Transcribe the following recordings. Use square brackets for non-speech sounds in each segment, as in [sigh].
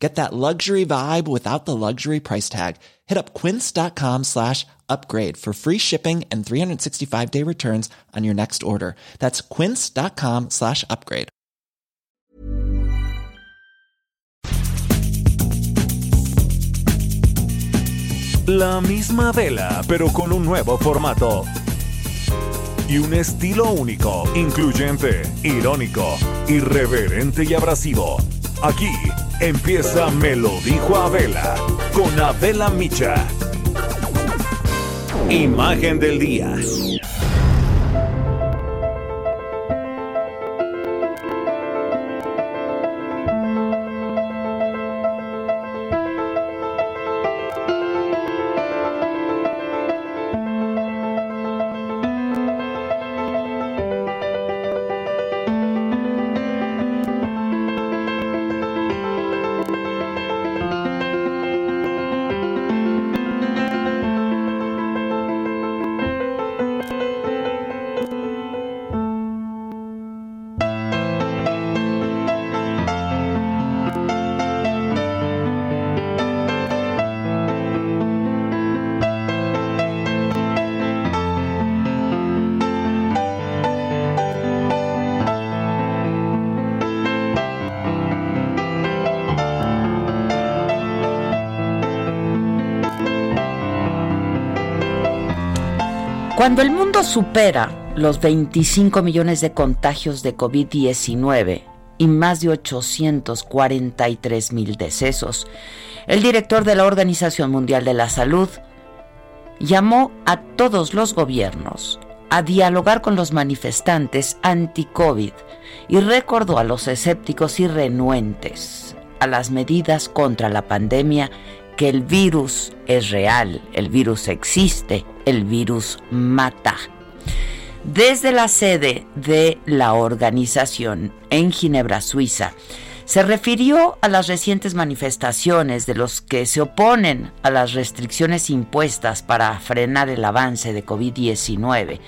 Get that luxury vibe without the luxury price tag. Hit up quince.com slash upgrade for free shipping and 365 day returns on your next order. That's quince.com slash upgrade. La misma vela, pero con un nuevo formato. Y un estilo único, incluyente, irónico, irreverente y abrasivo. Aquí empieza Me lo dijo Abela con Abela Micha. Imagen del día. Supera los 25 millones de contagios de COVID-19 y más de 843 mil decesos, el director de la Organización Mundial de la Salud llamó a todos los gobiernos a dialogar con los manifestantes anti-COVID y recordó a los escépticos y renuentes a las medidas contra la pandemia que el virus es real, el virus existe, el virus mata. Desde la sede de la organización en Ginebra, Suiza, se refirió a las recientes manifestaciones de los que se oponen a las restricciones impuestas para frenar el avance de COVID-19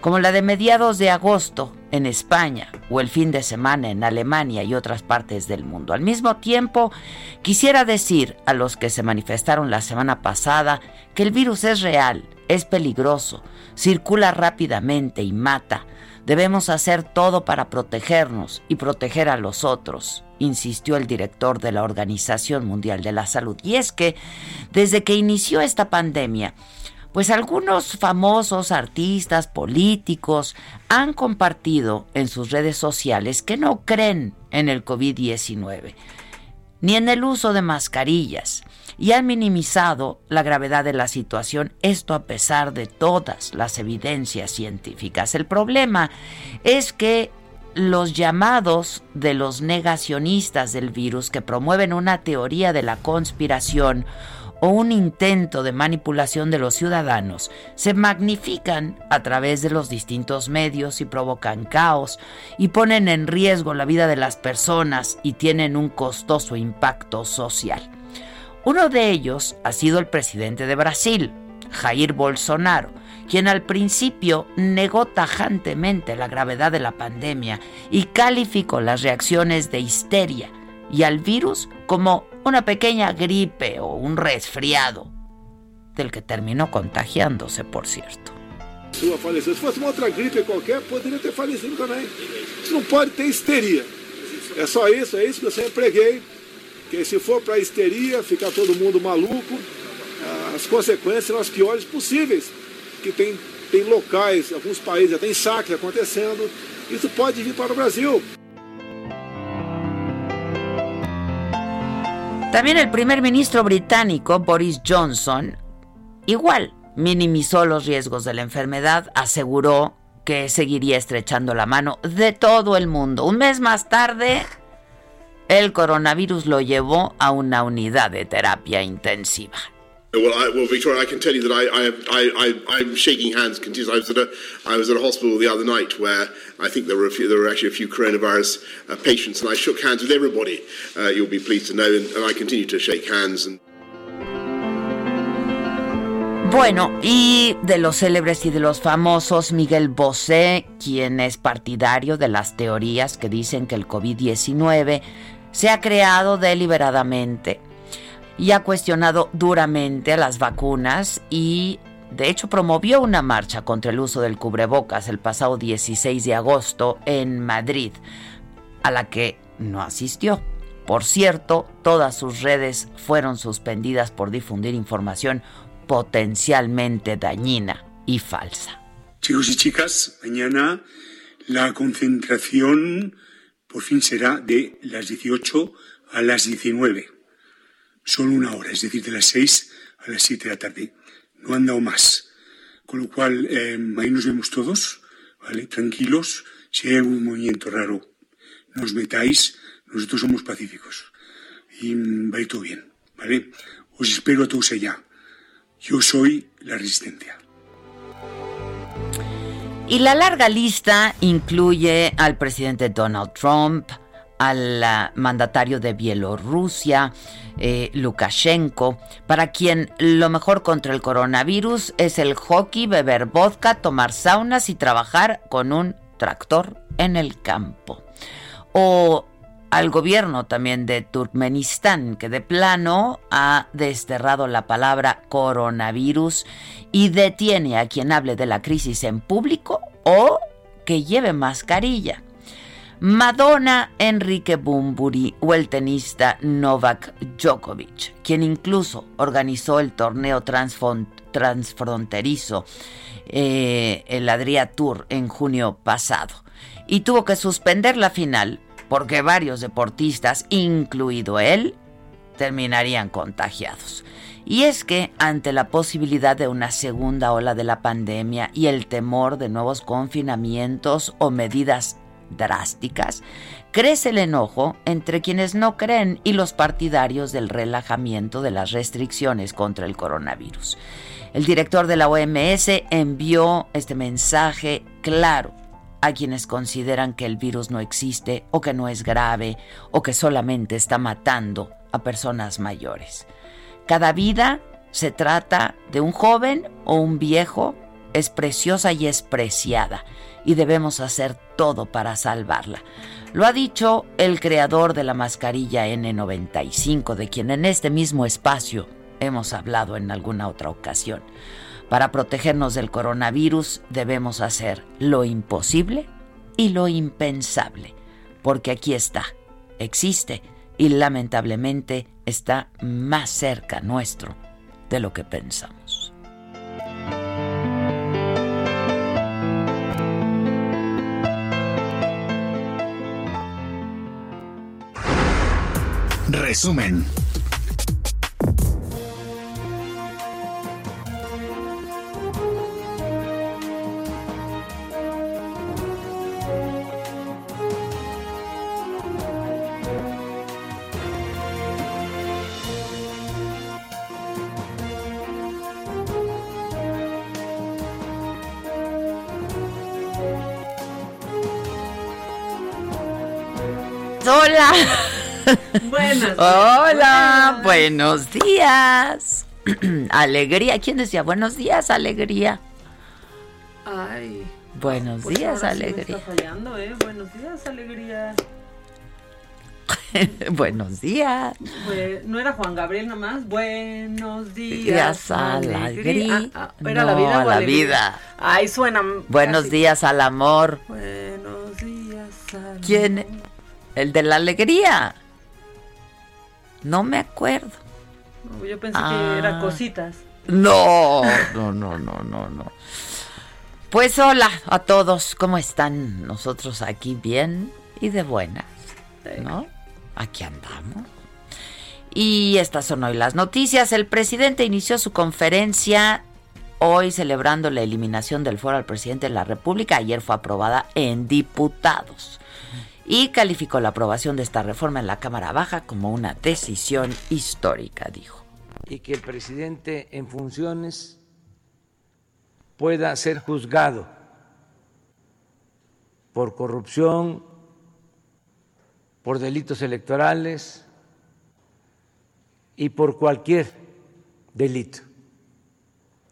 como la de mediados de agosto en España o el fin de semana en Alemania y otras partes del mundo. Al mismo tiempo, quisiera decir a los que se manifestaron la semana pasada que el virus es real, es peligroso, circula rápidamente y mata. Debemos hacer todo para protegernos y proteger a los otros, insistió el director de la Organización Mundial de la Salud. Y es que desde que inició esta pandemia, pues algunos famosos artistas, políticos, han compartido en sus redes sociales que no creen en el COVID-19, ni en el uso de mascarillas, y han minimizado la gravedad de la situación, esto a pesar de todas las evidencias científicas. El problema es que los llamados de los negacionistas del virus que promueven una teoría de la conspiración o un intento de manipulación de los ciudadanos se magnifican a través de los distintos medios y provocan caos y ponen en riesgo la vida de las personas y tienen un costoso impacto social. Uno de ellos ha sido el presidente de Brasil, Jair Bolsonaro, quien al principio negó tajantemente la gravedad de la pandemia y calificó las reacciones de histeria y al virus como una pequeña gripe o un resfriado, del que terminó contagiándose, por cierto. Sua faleceu. Se fosse uma outra gripe qualquer, poderia ter falecido também. Isso não pode ter histeria. É só isso, é isso que eu sempre preguei. Que se for para histeria, ficar todo mundo maluco, as consequências são as piores possíveis. Que tem, tem locais, alguns países já tem saques acontecendo. Isso pode vir para o Brasil. También el primer ministro británico, Boris Johnson, igual minimizó los riesgos de la enfermedad, aseguró que seguiría estrechando la mano de todo el mundo. Un mes más tarde, el coronavirus lo llevó a una unidad de terapia intensiva. Well, I, well, Victoria, I can tell you that I, shaking hands. I was at a, I was at a hospital the other night where I think there were a few, there were actually a few coronavirus uh, patients, and I shook hands with everybody. Uh, you'll be pleased to know, and, and I continue to shake hands. And... Bueno, y de los célebres y de los famosos, Miguel Bosé, quien es partidario de las teorías que dicen que el COVID-19 se ha creado deliberadamente y ha cuestionado duramente a las vacunas y de hecho promovió una marcha contra el uso del cubrebocas el pasado 16 de agosto en Madrid, a la que no asistió. Por cierto, todas sus redes fueron suspendidas por difundir información potencialmente dañina y falsa. Chicos y chicas, mañana la concentración por fin será de las 18 a las 19 solo una hora, es decir, de las seis a las siete de la tarde. No han dado más. Con lo cual, eh, ahí nos vemos todos, ¿vale? Tranquilos. Si hay algún movimiento raro, no os metáis. Nosotros somos pacíficos. Y mm, va a todo bien, ¿vale? Os espero a todos allá. Yo soy la resistencia. Y la larga lista incluye al presidente Donald Trump, al mandatario de Bielorrusia, eh, Lukashenko, para quien lo mejor contra el coronavirus es el hockey, beber vodka, tomar saunas y trabajar con un tractor en el campo. O al gobierno también de Turkmenistán, que de plano ha desterrado la palabra coronavirus y detiene a quien hable de la crisis en público o que lleve mascarilla. Madonna, Enrique Bumburi o el tenista Novak Djokovic, quien incluso organizó el torneo transfronterizo, eh, el Adria Tour, en junio pasado, y tuvo que suspender la final porque varios deportistas, incluido él, terminarían contagiados. Y es que ante la posibilidad de una segunda ola de la pandemia y el temor de nuevos confinamientos o medidas drásticas, crece el enojo entre quienes no creen y los partidarios del relajamiento de las restricciones contra el coronavirus. El director de la OMS envió este mensaje claro a quienes consideran que el virus no existe o que no es grave o que solamente está matando a personas mayores. Cada vida se trata de un joven o un viejo, es preciosa y es preciada y debemos hacer todo para salvarla. Lo ha dicho el creador de la mascarilla N95, de quien en este mismo espacio hemos hablado en alguna otra ocasión. Para protegernos del coronavirus debemos hacer lo imposible y lo impensable, porque aquí está, existe y lamentablemente está más cerca nuestro de lo que pensamos. Resumen. Hola. [laughs] Buenas. Hola, buenos días. [clears throat] alegría. ¿Quién decía buenos días, alegría? Ay. Buenos pues días, ahora sí me alegría. está fallando, ¿eh? Buenos días, alegría. [laughs] buenos días. No era Juan Gabriel nomás. Buenos días, Días, alegría. Ah, ah, ¿Era la vida o la alegría? vida. Ay, suena. Buenos casi. días al amor. Buenos días. ¿Quién? El de la alegría. No me acuerdo. Yo pensé Ah. que era cositas. No, no, no, no, no, no. Pues hola a todos, ¿cómo están? Nosotros aquí bien y de buenas, ¿no? Aquí andamos. Y estas son hoy las noticias. El presidente inició su conferencia hoy celebrando la eliminación del foro al presidente de la República. Ayer fue aprobada en diputados. Y calificó la aprobación de esta reforma en la Cámara Baja como una decisión histórica, dijo. y que el presidente en funciones pueda ser juzgado por corrupción, por delitos electorales y por cualquier delito,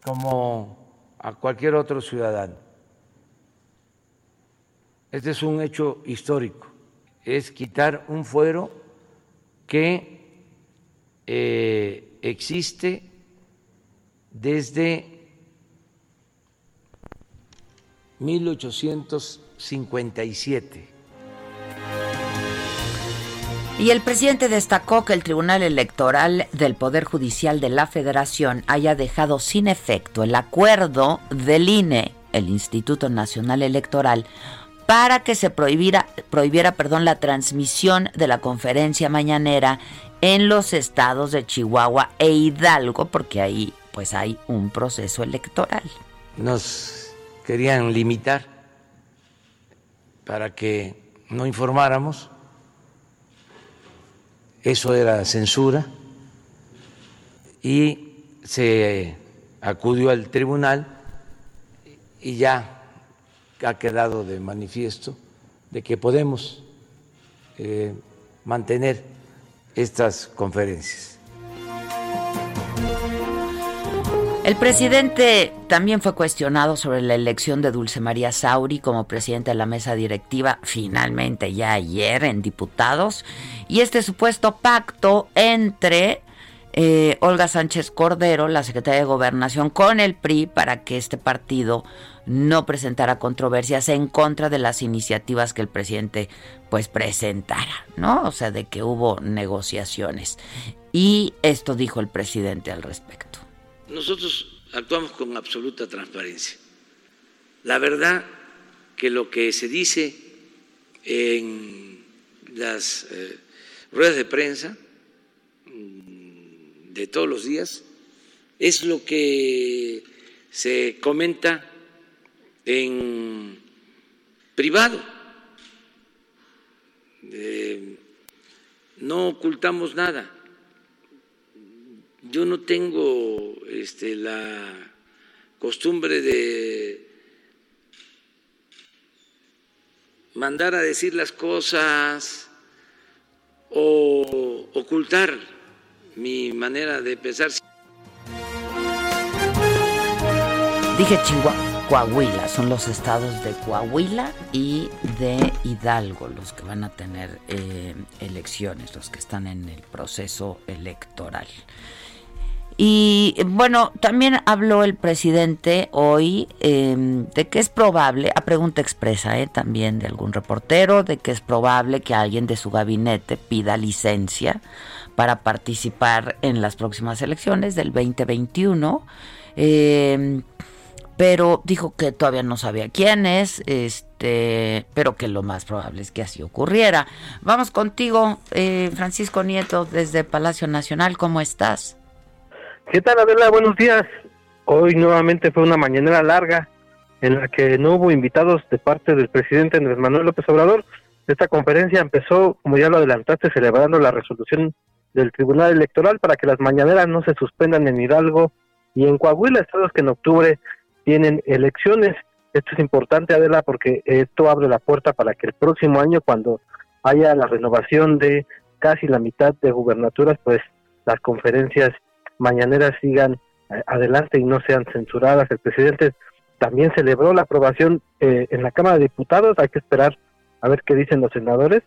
como a cualquier otro ciudadano. Este es un hecho histórico, es quitar un fuero que eh, existe desde 1857. Y el presidente destacó que el Tribunal Electoral del Poder Judicial de la Federación haya dejado sin efecto el acuerdo del INE, el Instituto Nacional Electoral, para que se prohibiera, prohibiera perdón, la transmisión de la conferencia mañanera en los estados de Chihuahua e Hidalgo, porque ahí pues hay un proceso electoral. Nos querían limitar para que no informáramos eso era censura y se acudió al tribunal y ya ha quedado de manifiesto de que podemos eh, mantener estas conferencias. El presidente también fue cuestionado sobre la elección de Dulce María Sauri como presidente de la mesa directiva, finalmente ya ayer en diputados, y este supuesto pacto entre eh, Olga Sánchez Cordero, la secretaria de Gobernación, con el PRI para que este partido no presentara controversias en contra de las iniciativas que el presidente pues presentara, ¿no? O sea, de que hubo negociaciones. Y esto dijo el presidente al respecto. Nosotros actuamos con absoluta transparencia. La verdad que lo que se dice en las eh, ruedas de prensa mm, de todos los días es lo que se comenta en privado. Eh, no ocultamos nada. Yo no tengo este, la costumbre de mandar a decir las cosas o ocultar mi manera de pensar. Dije Chihuahua. Coahuila, son los estados de Coahuila y de Hidalgo los que van a tener eh, elecciones, los que están en el proceso electoral. Y bueno, también habló el presidente hoy em, de que es probable, a pregunta expresa eh, también de algún reportero, de que es probable que alguien de su gabinete pida licencia para participar en las próximas elecciones del 2021. Eh, pero dijo que todavía no sabía quién es, este, pero que lo más probable es que así ocurriera. Vamos contigo, eh, Francisco Nieto, desde Palacio Nacional, ¿cómo estás? ¿Qué tal, Adela? Buenos días. Hoy nuevamente fue una mañanera larga en la que no hubo invitados de parte del presidente Andrés Manuel López Obrador. Esta conferencia empezó, como ya lo adelantaste, celebrando la resolución del Tribunal Electoral para que las mañaneras no se suspendan en Hidalgo y en Coahuila, estados que en octubre tienen elecciones. Esto es importante, Adela, porque esto abre la puerta para que el próximo año, cuando haya la renovación de casi la mitad de gubernaturas, pues las conferencias mañaneras sigan eh, adelante y no sean censuradas. El presidente también celebró la aprobación eh, en la Cámara de Diputados. Hay que esperar a ver qué dicen los senadores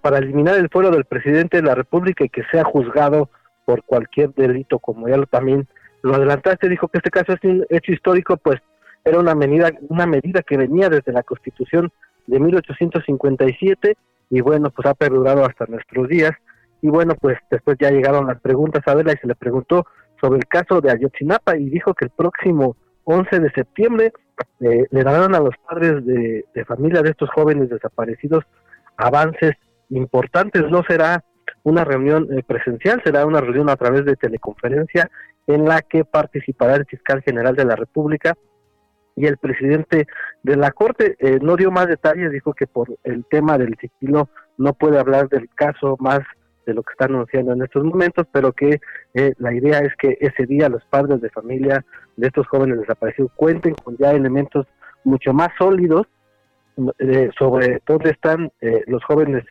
para eliminar el fuero del presidente de la República y que sea juzgado por cualquier delito, como ya lo también lo adelantaste, dijo que este caso es un hecho histórico, pues era una medida, una medida que venía desde la Constitución de 1857 y bueno, pues ha perdurado hasta nuestros días. Y bueno, pues después ya llegaron las preguntas a verla y se le preguntó sobre el caso de Ayotzinapa y dijo que el próximo 11 de septiembre eh, le darán a los padres de, de familia de estos jóvenes desaparecidos avances importantes. No será una reunión eh, presencial, será una reunión a través de teleconferencia en la que participará el fiscal general de la República y el presidente de la Corte. Eh, no dio más detalles, dijo que por el tema del sigilo no puede hablar del caso más de lo que está anunciando en estos momentos, pero que eh, la idea es que ese día los padres de familia de estos jóvenes desaparecidos cuenten con ya elementos mucho más sólidos eh, sobre dónde están eh, los jóvenes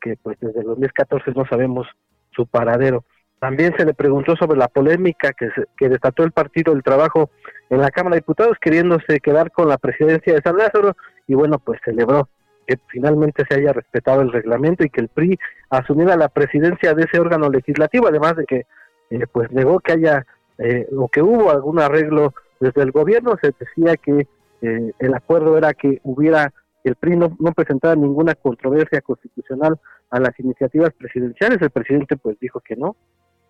que pues desde el 2014 no sabemos su paradero. También se le preguntó sobre la polémica que, que desató el Partido del Trabajo en la Cámara de Diputados queriéndose quedar con la presidencia de San Lázaro y bueno, pues celebró que finalmente se haya respetado el reglamento y que el PRI asumiera la presidencia de ese órgano legislativo, además de que eh, pues negó que haya eh, o que hubo algún arreglo desde el gobierno, se decía que eh, el acuerdo era que hubiera el PRI no, no presentara ninguna controversia constitucional a las iniciativas presidenciales, el presidente pues dijo que no,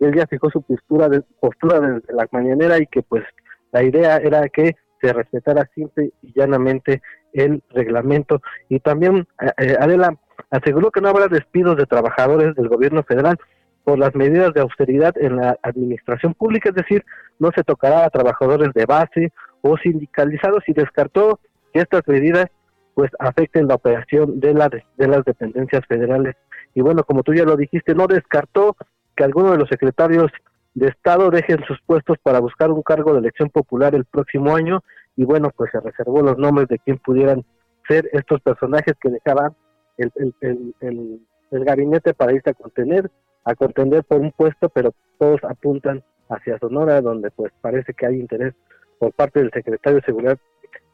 él ya fijó su postura de, postura desde la mañanera y que pues la idea era que se respetara simple y llanamente el reglamento. Y también eh, eh, Adela aseguró que no habrá despidos de trabajadores del gobierno federal por las medidas de austeridad en la administración pública, es decir, no se tocará a trabajadores de base o sindicalizados y descartó que estas medidas pues afecten la operación de, la, de las dependencias federales. Y bueno, como tú ya lo dijiste, no descartó que algunos de los secretarios de Estado dejen sus puestos para buscar un cargo de elección popular el próximo año y bueno, pues se reservó los nombres de quien pudieran ser estos personajes que dejaban el, el, el, el, gabinete para irse a contener, a contender por un puesto, pero todos apuntan hacia Sonora, donde pues parece que hay interés por parte del secretario de Seguridad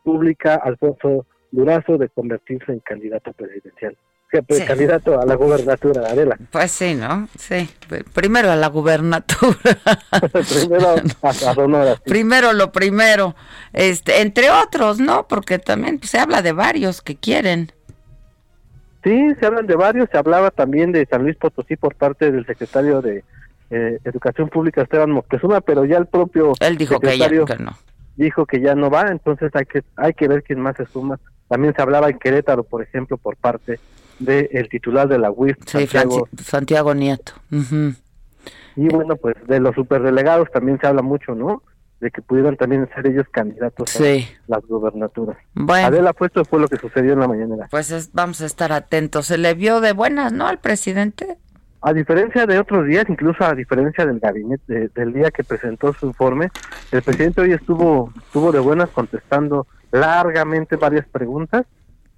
Pública, Alfonso Durazo, de convertirse en candidato presidencial. Pues, candidato a la gubernatura, Adela. Pues sí, ¿no? Sí. Primero a la gubernatura. [laughs] primero a, Sonora. Primero lo primero. Este, entre otros, ¿no? Porque también se habla de varios que quieren. Sí, se hablan de varios. Se hablaba también de San Luis Potosí por parte del secretario de eh, Educación Pública, Esteban Moctezuma, pero ya el propio Él dijo que, ya, no. Dijo que ya no va, entonces hay que, hay que ver quién más se suma. También se hablaba en Querétaro, por ejemplo, por parte de el titular de la UIF, Santiago, Nieto. Y bueno, pues de los superdelegados también se habla mucho, ¿no? De que pudieran también ser ellos candidatos a las gubernaturas. Bueno. Adela, pues fue lo que sucedió en la mañana. Pues vamos a estar atentos. Se le vio de buenas, ¿no? Al presidente. A diferencia de otros días, incluso a diferencia del gabinete, del día que presentó su informe, el presidente hoy estuvo, estuvo de buenas contestando largamente varias preguntas.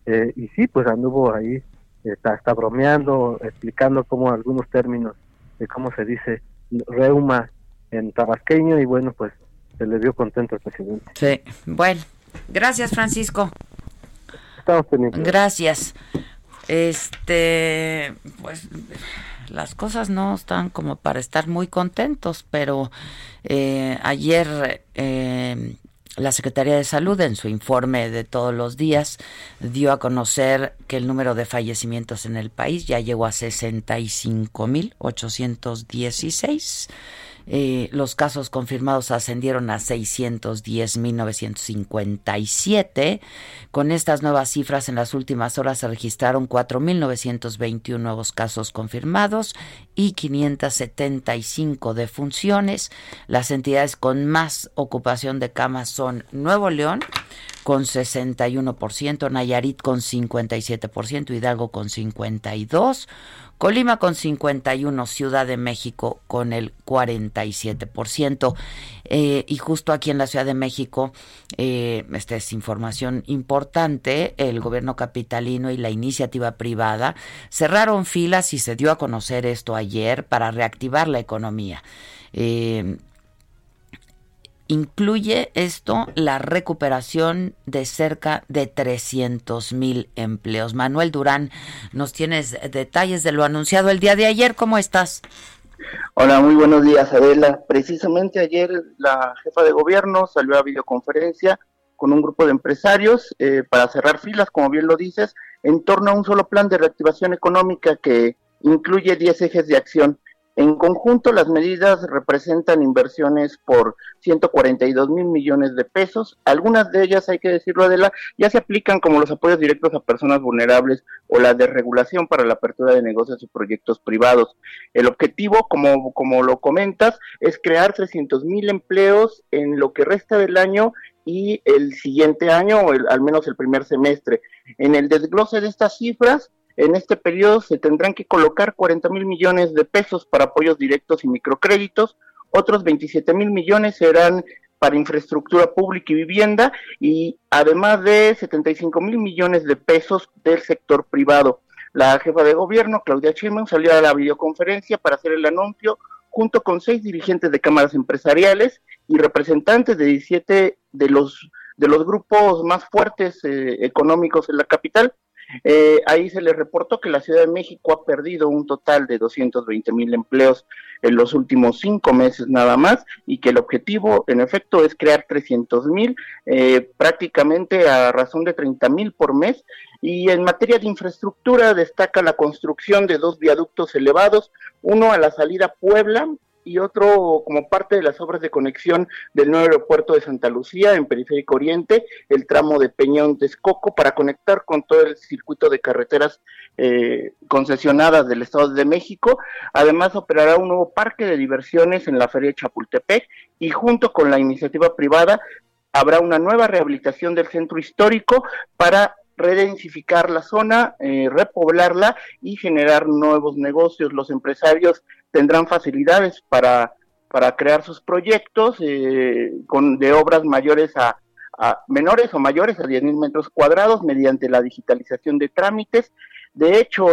Eh, y sí, pues anduvo ahí está, está bromeando, explicando cómo algunos términos de cómo se dice reuma en tabasqueño y bueno, pues se le dio contento al presidente. Sí, bueno, gracias Francisco. Estamos pendientes. Gracias. Este, pues las cosas no están como para estar muy contentos, pero eh, ayer eh, la Secretaría de Salud, en su informe de todos los días, dio a conocer que el número de fallecimientos en el país ya llegó a 65.816. Eh, los casos confirmados ascendieron a 610.957. Con estas nuevas cifras, en las últimas horas se registraron 4.921 nuevos casos confirmados y 575 defunciones. Las entidades con más ocupación de camas son Nuevo León, con 61%, Nayarit con 57%, Hidalgo con 52%, Colima con 51, Ciudad de México con el 47%. Eh, y justo aquí en la Ciudad de México, eh, esta es información importante, el gobierno capitalino y la iniciativa privada cerraron filas y se dio a conocer esto ayer para reactivar la economía. Eh, Incluye esto la recuperación de cerca de 300 mil empleos. Manuel Durán, nos tienes detalles de lo anunciado el día de ayer. ¿Cómo estás? Hola, muy buenos días, Adela. Precisamente ayer la jefa de gobierno salió a videoconferencia con un grupo de empresarios eh, para cerrar filas, como bien lo dices, en torno a un solo plan de reactivación económica que incluye 10 ejes de acción. En conjunto, las medidas representan inversiones por 142 mil millones de pesos. Algunas de ellas, hay que decirlo, Adela, ya se aplican como los apoyos directos a personas vulnerables o la desregulación para la apertura de negocios y proyectos privados. El objetivo, como, como lo comentas, es crear 300 mil empleos en lo que resta del año y el siguiente año, o al menos el primer semestre. En el desglose de estas cifras, En este periodo se tendrán que colocar 40 mil millones de pesos para apoyos directos y microcréditos, otros 27 mil millones serán para infraestructura pública y vivienda y además de 75 mil millones de pesos del sector privado. La jefa de gobierno, Claudia Sheinbaum, salió a la videoconferencia para hacer el anuncio junto con seis dirigentes de cámaras empresariales y representantes de 17 de los de los grupos más fuertes eh, económicos en la capital. Eh, ahí se le reportó que la Ciudad de México ha perdido un total de 220 mil empleos en los últimos cinco meses nada más y que el objetivo en efecto es crear 300 mil eh, prácticamente a razón de 30 mil por mes. Y en materia de infraestructura destaca la construcción de dos viaductos elevados, uno a la salida Puebla y otro como parte de las obras de conexión del nuevo aeropuerto de Santa Lucía en Periférico Oriente, el tramo de Peñón Texcoco para conectar con todo el circuito de carreteras eh, concesionadas del Estado de México. Además operará un nuevo parque de diversiones en la Feria Chapultepec y junto con la iniciativa privada habrá una nueva rehabilitación del centro histórico para redensificar la zona, eh, repoblarla y generar nuevos negocios. Los empresarios tendrán facilidades para, para crear sus proyectos eh, con, de obras mayores a, menores o mayores a 10 mil metros cuadrados mediante la digitalización de trámites. De hecho,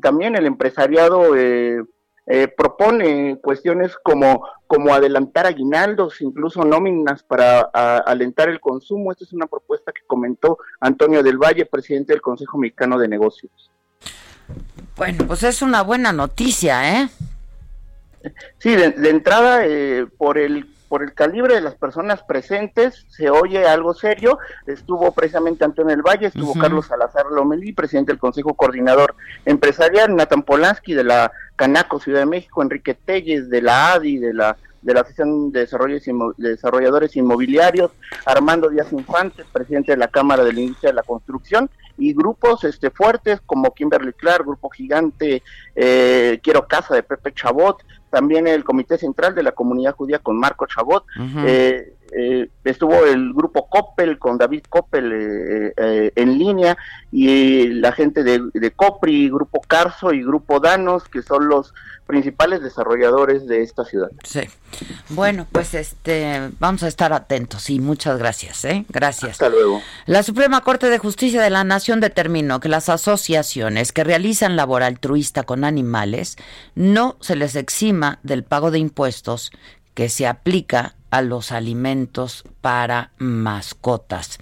también el empresariado eh, eh, propone cuestiones como, como adelantar aguinaldos, incluso nóminas para alentar el consumo. Esta es una propuesta que comentó Antonio del Valle, presidente del Consejo Mexicano de Negocios. Bueno, pues es una buena noticia, ¿eh? Sí, de, entrada, eh, por el por el calibre de las personas presentes, se oye algo serio. Estuvo precisamente Antonio del Valle, estuvo Carlos Salazar Lomelí, presidente del Consejo Coordinador Empresarial, Nathan Polanski de la Canaco Ciudad de México, Enrique Telles de la ADI, de la de la Asociación de, Desarrolladores Inmobiliarios, Armando Díaz Infante, presidente de la Cámara de la Industria de la Construcción, y grupos este, fuertes como Kimberly Clark, Grupo Gigante, eh, Quiero Casa de Pepe Chabot, también el Comité Central de la Comunidad Judía con Marco Chabot, eh, eh, estuvo el grupo Coppel con David Coppel eh, en línea y la gente de, de, Copri, Grupo Carso y Grupo Danos, que son los principales desarrolladores de esta ciudad. Sí. Bueno, pues este vamos a estar atentos y muchas gracias, ¿eh? Gracias. Hasta luego. La Suprema Corte de Justicia de la Nación determinó que las asociaciones que realizan labor altruista con animales no se les exima del pago de impuestos que se aplica a los alimentos para mascotas.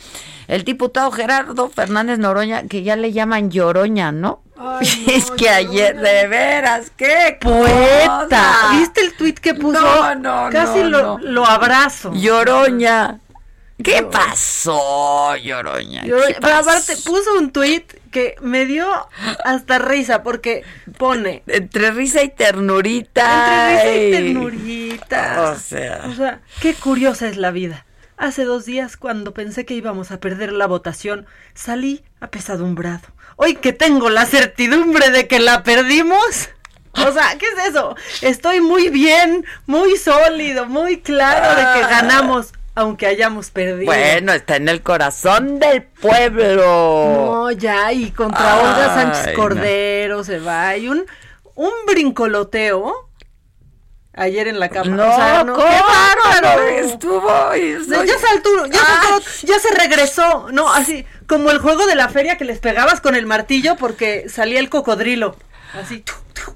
El diputado Gerardo Fernández Noroña, que ya le llaman Lloroña, ¿no? [laughs] es que ayer, de veras, qué poeta. ¿Viste el tuit que puso? No, no, Casi lo, lo abrazo. Lloroña. ¿Qué pasó, Lloroña? Pero aparte, puso un tuit que me dio hasta risa porque pone entre risa y ternurita. Entre risa y ternurita. O sea, o sea, qué curiosa es la vida. Hace dos días, cuando pensé que íbamos a perder la votación, salí apesadumbrado. Hoy que tengo la certidumbre de que la perdimos. O sea, ¿qué es eso? Estoy muy bien, muy sólido, muy claro de que ganamos aunque hayamos perdido. Bueno, está en el corazón del pueblo. No, ya, y contra Olga Sánchez Cordero se va. Y un, un brincoloteo ayer en la cama. No, no qué bárbaro. Estuvo. Ya saltó, ya, saltó, ya se regresó. No, así como el juego de la feria que les pegabas con el martillo porque salía el cocodrilo. Así.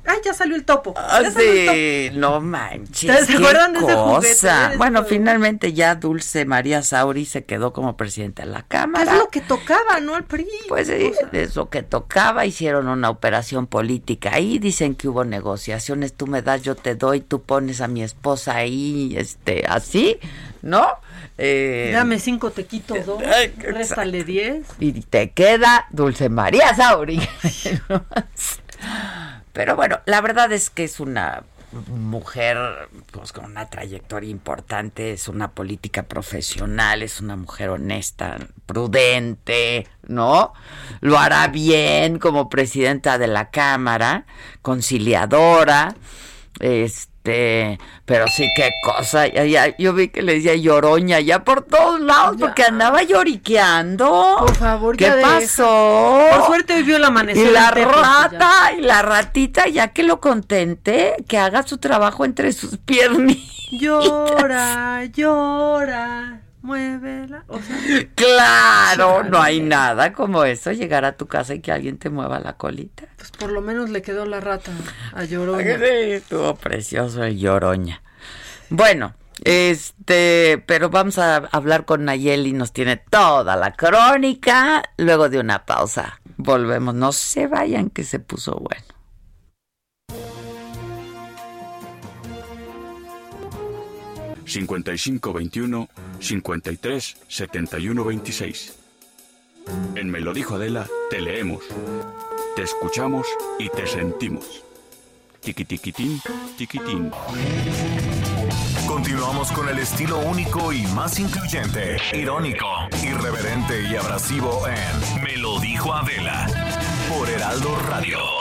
¡Ay, ya salió el topo! Ah, sí, no manches. ¿Se acuerdan de ese juguete? Bueno, finalmente ya Dulce María Sauri se quedó como presidenta de la Cámara. Es lo que tocaba, ¿no? Al PRI. Pues sí, es lo que tocaba. Hicieron una operación política. Ahí dicen que hubo negociaciones. Tú me das, yo te doy. Tú pones a mi esposa ahí, este, así, ¿no? Eh, Dame cinco, te quito dos. Réstale diez. Y te queda Dulce María Sauri. [laughs] [laughs] Pero bueno, la verdad es que es una mujer pues, con una trayectoria importante, es una política profesional, es una mujer honesta, prudente, ¿no? Lo hará bien como presidenta de la Cámara, conciliadora, este Este, pero sí, qué cosa. Ya, yo vi que le decía lloroña ya por todos lados porque andaba lloriqueando. Por favor, ¿qué pasó? Por suerte vio el amanecer. Y la rata, y la ratita, ya que lo contenté, que haga su trabajo entre sus piernitas. Llora, llora muévela. O sea, [laughs] claro, no hay nada como eso, llegar a tu casa y que alguien te mueva la colita. Pues por lo menos le quedó la rata a Lloroña. [laughs] Sí, estuvo precioso el Lloroña. Bueno, este, pero vamos a hablar con Nayeli, nos tiene toda la crónica. Luego de una pausa, volvemos. No se vayan, que se puso bueno. 5521 53 71 26. En Me lo dijo Adela, te leemos, te escuchamos y te sentimos. Tiquitiquitín, tiquitín. Continuamos con el estilo único y más incluyente, irónico, irreverente y abrasivo en Me lo dijo Adela por Heraldo Radio.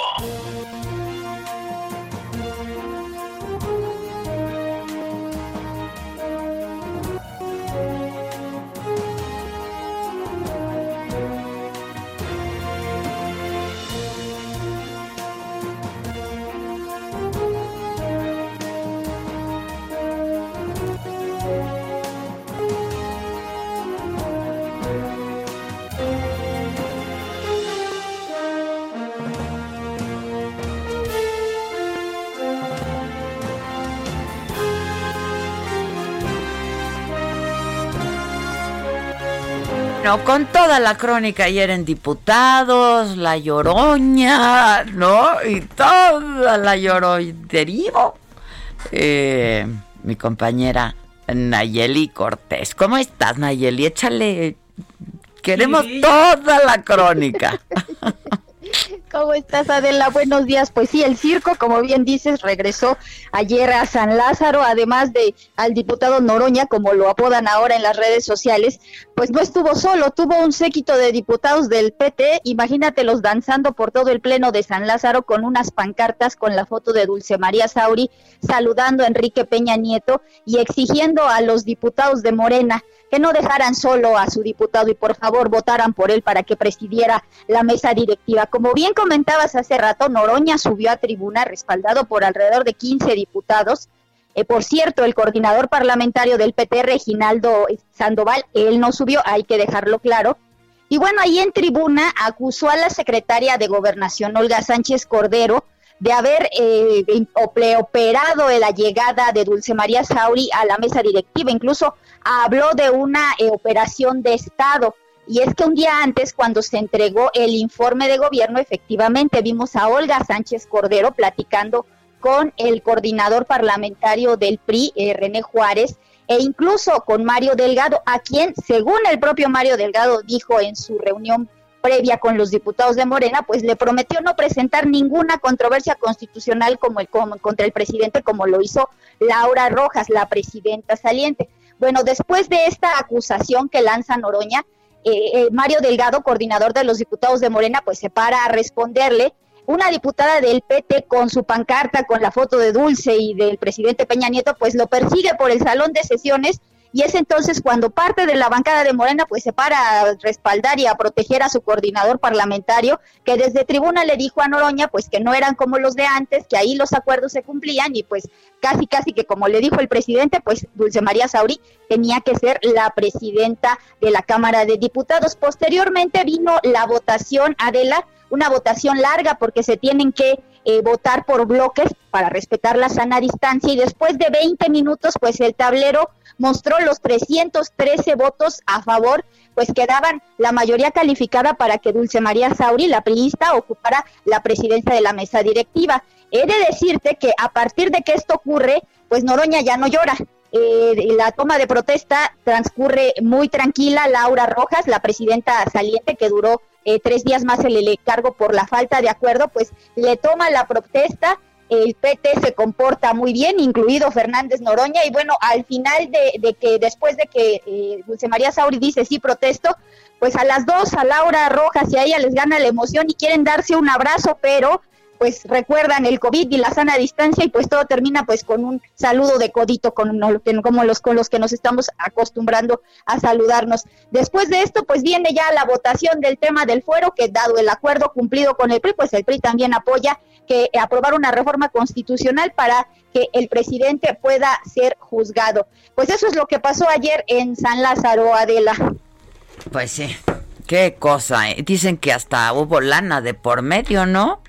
Con toda la crónica ayer en diputados, la lloroña, ¿no? Y toda la lloroñería. Eh, mi compañera Nayeli Cortés. ¿Cómo estás, Nayeli? Échale. Queremos toda la crónica. [laughs] ¿Cómo estás, Adela? Buenos días. Pues sí, el circo, como bien dices, regresó ayer a San Lázaro, además de al diputado Noroña, como lo apodan ahora en las redes sociales, pues no estuvo solo, tuvo un séquito de diputados del PT, imagínatelos danzando por todo el pleno de San Lázaro con unas pancartas con la foto de Dulce María Sauri, saludando a Enrique Peña Nieto y exigiendo a los diputados de Morena que no dejaran solo a su diputado y por favor votaran por él para que presidiera la mesa directiva. Como bien comentabas hace rato, Noroña subió a tribuna respaldado por alrededor de 15 diputados. Eh, por cierto, el coordinador parlamentario del PT, Reginaldo Sandoval, él no subió, hay que dejarlo claro. Y bueno, ahí en tribuna acusó a la secretaria de Gobernación, Olga Sánchez Cordero, de haber eh, operado la llegada de Dulce María Sauri a la mesa directiva. Incluso habló de una eh, operación de Estado. Y es que un día antes, cuando se entregó el informe de gobierno, efectivamente vimos a Olga Sánchez Cordero platicando con el coordinador parlamentario del PRI, eh, René Juárez, e incluso con Mario Delgado, a quien, según el propio Mario Delgado dijo en su reunión previa con los diputados de Morena, pues le prometió no presentar ninguna controversia constitucional como el, como, contra el presidente, como lo hizo Laura Rojas, la presidenta saliente. Bueno, después de esta acusación que lanza Noroña, eh, eh, Mario Delgado, coordinador de los diputados de Morena, pues se para a responderle. Una diputada del PT con su pancarta, con la foto de Dulce y del presidente Peña Nieto, pues lo persigue por el salón de sesiones y es entonces cuando parte de la bancada de Morena pues se para a respaldar y a proteger a su coordinador parlamentario que desde tribuna le dijo a Noroña pues que no eran como los de antes, que ahí los acuerdos se cumplían y pues casi casi que como le dijo el presidente pues Dulce María Sauri tenía que ser la presidenta de la Cámara de Diputados. Posteriormente vino la votación Adela, una votación larga porque se tienen que eh, votar por bloques para respetar la sana distancia y después de 20 minutos pues el tablero mostró los 313 votos a favor, pues quedaban la mayoría calificada para que Dulce María Sauri, la priista, ocupara la presidencia de la mesa directiva. He de decirte que a partir de que esto ocurre, pues Noroña ya no llora. Eh, la toma de protesta transcurre muy tranquila. Laura Rojas, la presidenta saliente que duró eh, tres días más el cargo por la falta de acuerdo, pues le toma la protesta el PT se comporta muy bien, incluido Fernández Noroña, y bueno, al final de, que después de que eh, Dulce María Sauri dice sí protesto, pues a las dos, a Laura Rojas y a ella les gana la emoción y quieren darse un abrazo, pero pues recuerdan el COVID y la sana distancia y pues todo termina pues con un saludo de codito con como los con los que nos estamos acostumbrando a saludarnos. Después de esto pues viene ya la votación del tema del fuero que dado el acuerdo cumplido con el PRI, pues el PRI también apoya que aprobar una reforma constitucional para que el presidente pueda ser juzgado. Pues eso es lo que pasó ayer en San Lázaro, Adela. Pues sí, qué cosa. ¿eh? Dicen que hasta hubo lana de por medio, ¿no?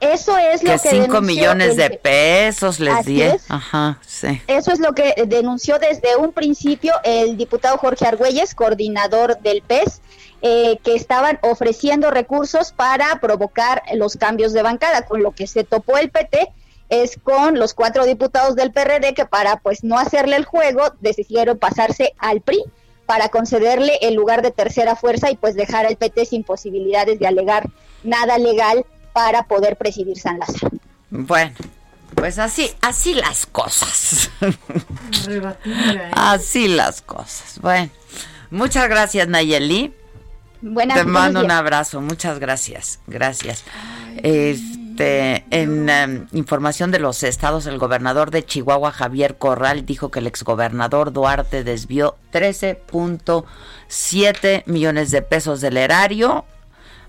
Eso es lo que, que cinco millones de pesos les di. Ajá, sí. Eso es lo que denunció desde un principio el diputado Jorge Argüelles, coordinador del PES, eh, que estaban ofreciendo recursos para provocar los cambios de bancada, con lo que se topó el PT es con los cuatro diputados del PRD que para pues no hacerle el juego decidieron pasarse al PRI para concederle el lugar de tercera fuerza y pues dejar al PT sin posibilidades de alegar nada legal para poder presidir San Lázaro. Bueno, pues así, así las cosas. así las cosas. Bueno, muchas gracias Nayeli. Buenas Te mando un abrazo, muchas gracias, gracias. Este, en em, información de los estados, el gobernador de Chihuahua, Javier Corral, dijo que el exgobernador Duarte desvió 13.7 millones de pesos del erario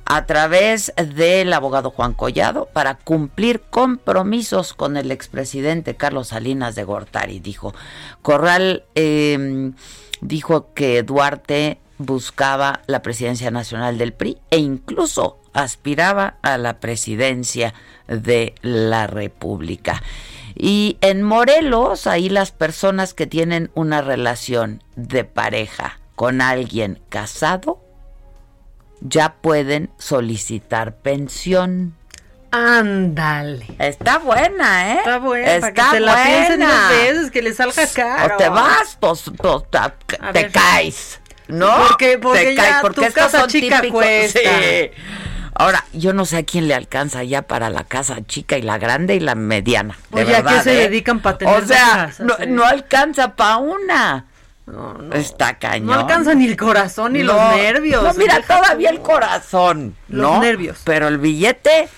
a través del abogado Juan Collado para cumplir compromisos con el expresidente Carlos Salinas de Gortari, dijo. Corral em, dijo que Duarte buscaba la presidencia nacional del PRI e incluso aspiraba a la presidencia de la República. Y en Morelos, ahí las personas que tienen una relación de pareja con alguien casado ya pueden solicitar pensión. Ándale. Está buena, ¿eh? Está buena. Está para que se la piensen dos veces, que le salga caro. O te vas, pues, pues te caes. ¿No? Porque, porque te ya porque tu casa chica cuesta. Ahora, yo no sé a quién le alcanza ya para la casa chica y la grande y la mediana. De Oye, verdad, ¿a qué se ¿eh? dedican para tener O sea, casas, no, eh? no alcanza para una. Está cañón. No alcanza ni el corazón ni No, los nervios. No, mira, todavía el corazón. Los ¿no? nervios. Pero el billete.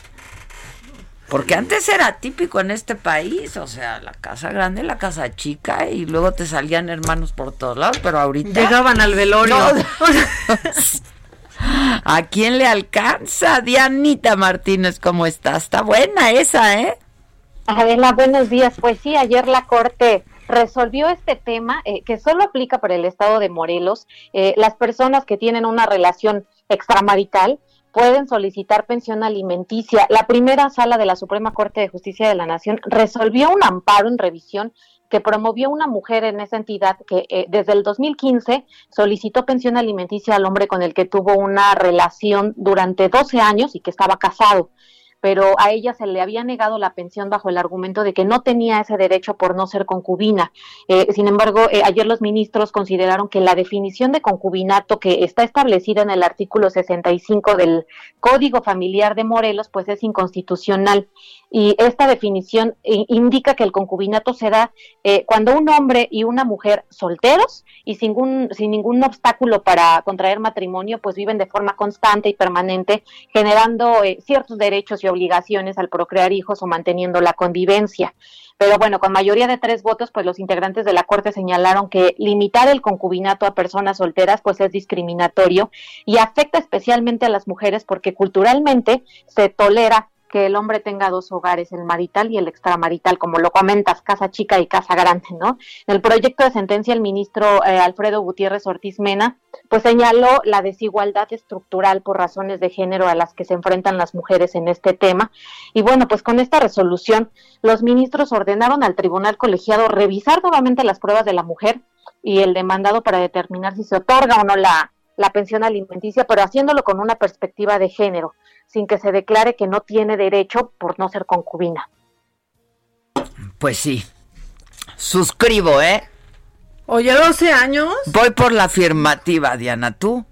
Porque antes era típico en este país, o sea, la casa grande, la casa chica, y luego te salían hermanos por todos lados, pero ahorita... Llegaban al velorio. No. [laughs] [laughs] ¿A quién le alcanza? Dianita Martínez, ¿cómo está? Está buena esa, ¿eh? Adela, buenos días. Pues sí, ayer la Corte resolvió este tema eh, que solo aplica para el estado de Morelos. Eh, las personas que tienen una relación extramarital pueden solicitar pensión alimenticia. La primera sala de la Suprema Corte de Justicia de la Nación resolvió un amparo en revisión que promovió una mujer en esa entidad que eh, desde el 2015 solicitó pensión alimenticia al hombre con el que tuvo una relación durante 12 años y que estaba casado pero a ella se le había negado la pensión bajo el argumento de que no tenía ese derecho por no ser concubina. Eh, sin embargo, eh, ayer los ministros consideraron que la definición de concubinato que está establecida en el artículo 65 del Código Familiar de Morelos, pues es inconstitucional. Y esta definición eh, indica que el concubinato se da eh, cuando un hombre y una mujer solteros y sin, un- sin ningún obstáculo para contraer matrimonio, pues viven de forma constante y permanente, generando eh, ciertos derechos y obligaciones al procrear hijos o manteniendo la convivencia. Pero bueno, con mayoría de tres votos, pues los integrantes de la Corte señalaron que limitar el concubinato a personas solteras, pues es discriminatorio y afecta especialmente a las mujeres porque culturalmente se tolera que el hombre tenga dos hogares, el marital y el extramarital, como lo comentas, casa chica y casa grande, ¿no? En el proyecto de sentencia, el ministro eh, Alfredo Gutiérrez Ortiz Mena, pues señaló la desigualdad estructural por razones de género a las que se enfrentan las mujeres en este tema. Y bueno, pues con esta resolución, los ministros ordenaron al tribunal colegiado revisar nuevamente las pruebas de la mujer y el demandado para determinar si se otorga o no la, la pensión alimenticia, pero haciéndolo con una perspectiva de género, sin que se declare que no tiene derecho por no ser concubina. Pues sí. Suscribo, ¿eh? Oye, 12 años. Voy por la afirmativa, Diana, ¿tú?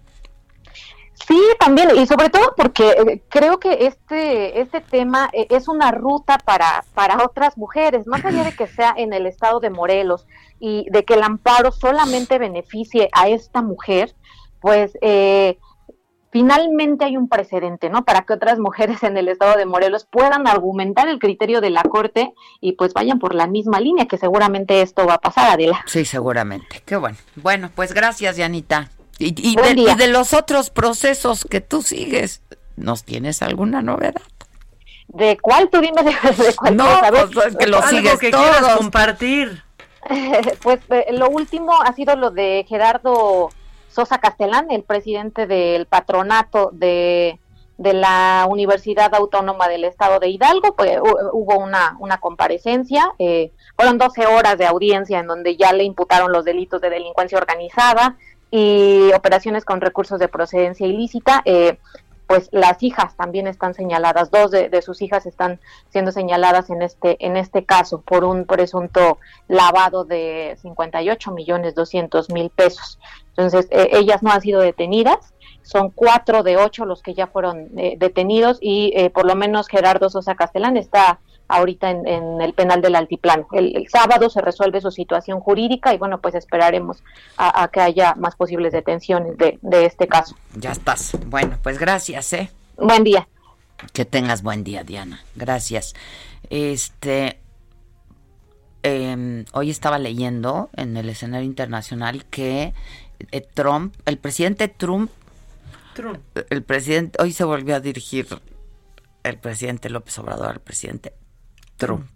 Sí, también, y sobre todo porque eh, creo que este, este tema eh, es una ruta para, para otras mujeres, más allá de que sea en el estado de Morelos y de que el amparo solamente beneficie a esta mujer, pues eh, finalmente hay un precedente, ¿no? Para que otras mujeres en el estado de Morelos puedan argumentar el criterio de la Corte y pues vayan por la misma línea, que seguramente esto va a pasar, Adela. Sí, seguramente. Qué bueno. Bueno, pues gracias, Yanita. Y, y, de, y de los otros procesos que tú sigues, ¿nos tienes alguna novedad? ¿De cuál tú dime de, cuál? No, pues, que lo sigues que todos. quieras compartir. [laughs] pues eh, lo último ha sido lo de Gerardo Sosa Castellán, el presidente del patronato de, de la Universidad Autónoma del Estado de Hidalgo, pues hubo una, comparecencia, eh, fueron 12 horas de audiencia en donde ya le imputaron los delitos de delincuencia organizada y operaciones con recursos de procedencia ilícita. Eh, pues las hijas también están señaladas, dos de, sus hijas están siendo señaladas en este en este caso por un presunto lavado de 58 millones 200 mil pesos. Entonces eh, ellas no han sido detenidas, son cuatro de ocho los que ya fueron eh, detenidos y eh, por lo menos Gerardo Sosa Castellán está ahorita en, el penal del altiplano. El, sábado se resuelve su situación jurídica y bueno, pues esperaremos a, que haya más posibles detenciones de, este caso. Ya estás. Bueno, pues gracias, ¿eh? Buen día. Que tengas buen día, Diana. Gracias. Este, em, hoy estaba leyendo en el escenario internacional que eh, Trump, el presidente Trump, Trump, el presidente, hoy se volvió a dirigir el presidente López Obrador al presidente Trump.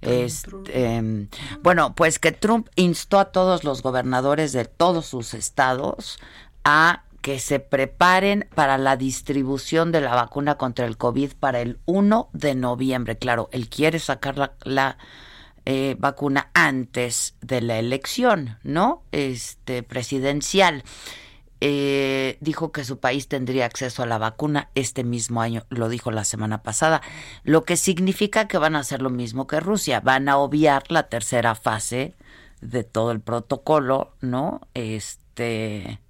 Este, em, bueno, pues que Trump instó a todos los gobernadores de todos sus estados a que se preparen para la distribución de la vacuna contra el COVID para el 1 de noviembre. Claro, él quiere sacar la, eh, vacuna antes de la elección, ¿no? Este presidencial. Eh, dijo que su país tendría acceso a la vacuna este mismo año, lo dijo la semana pasada, lo que significa que van a hacer lo mismo que Rusia, van a obviar la tercera fase de todo el protocolo, ¿no? Este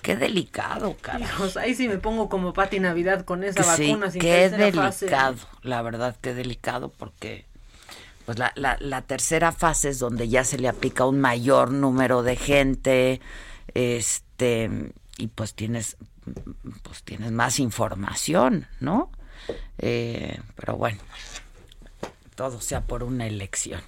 qué delicado, cara. ahí sí me pongo como Pati Navidad con esa vacuna sin qué delicado, la verdad, qué delicado porque pues la, la, la tercera fase es donde ya se le aplica un mayor número de gente, este y pues tienes pues tienes más información, ¿no? Eh, pero bueno, todo sea por una elección.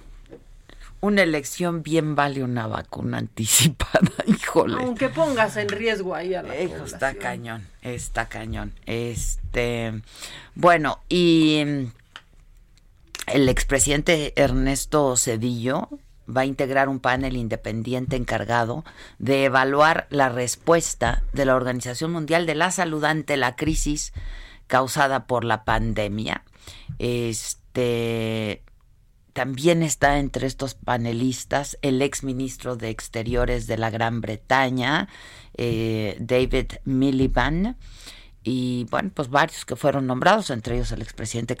Una elección bien vale una vacuna anticipada, [laughs] híjole. Aunque pongas en riesgo ahí a la Hijo, Está cañón, está cañón. Este, bueno, y el expresidente Ernesto Cedillo va a integrar un panel independiente encargado de evaluar la respuesta de la Organización Mundial de la Salud ante la crisis causada por la pandemia. Este también está entre estos panelistas el ex ministro de Exteriores de la Gran Bretaña, eh, David Miliband, y bueno, pues varios que fueron nombrados, entre ellos el expresidente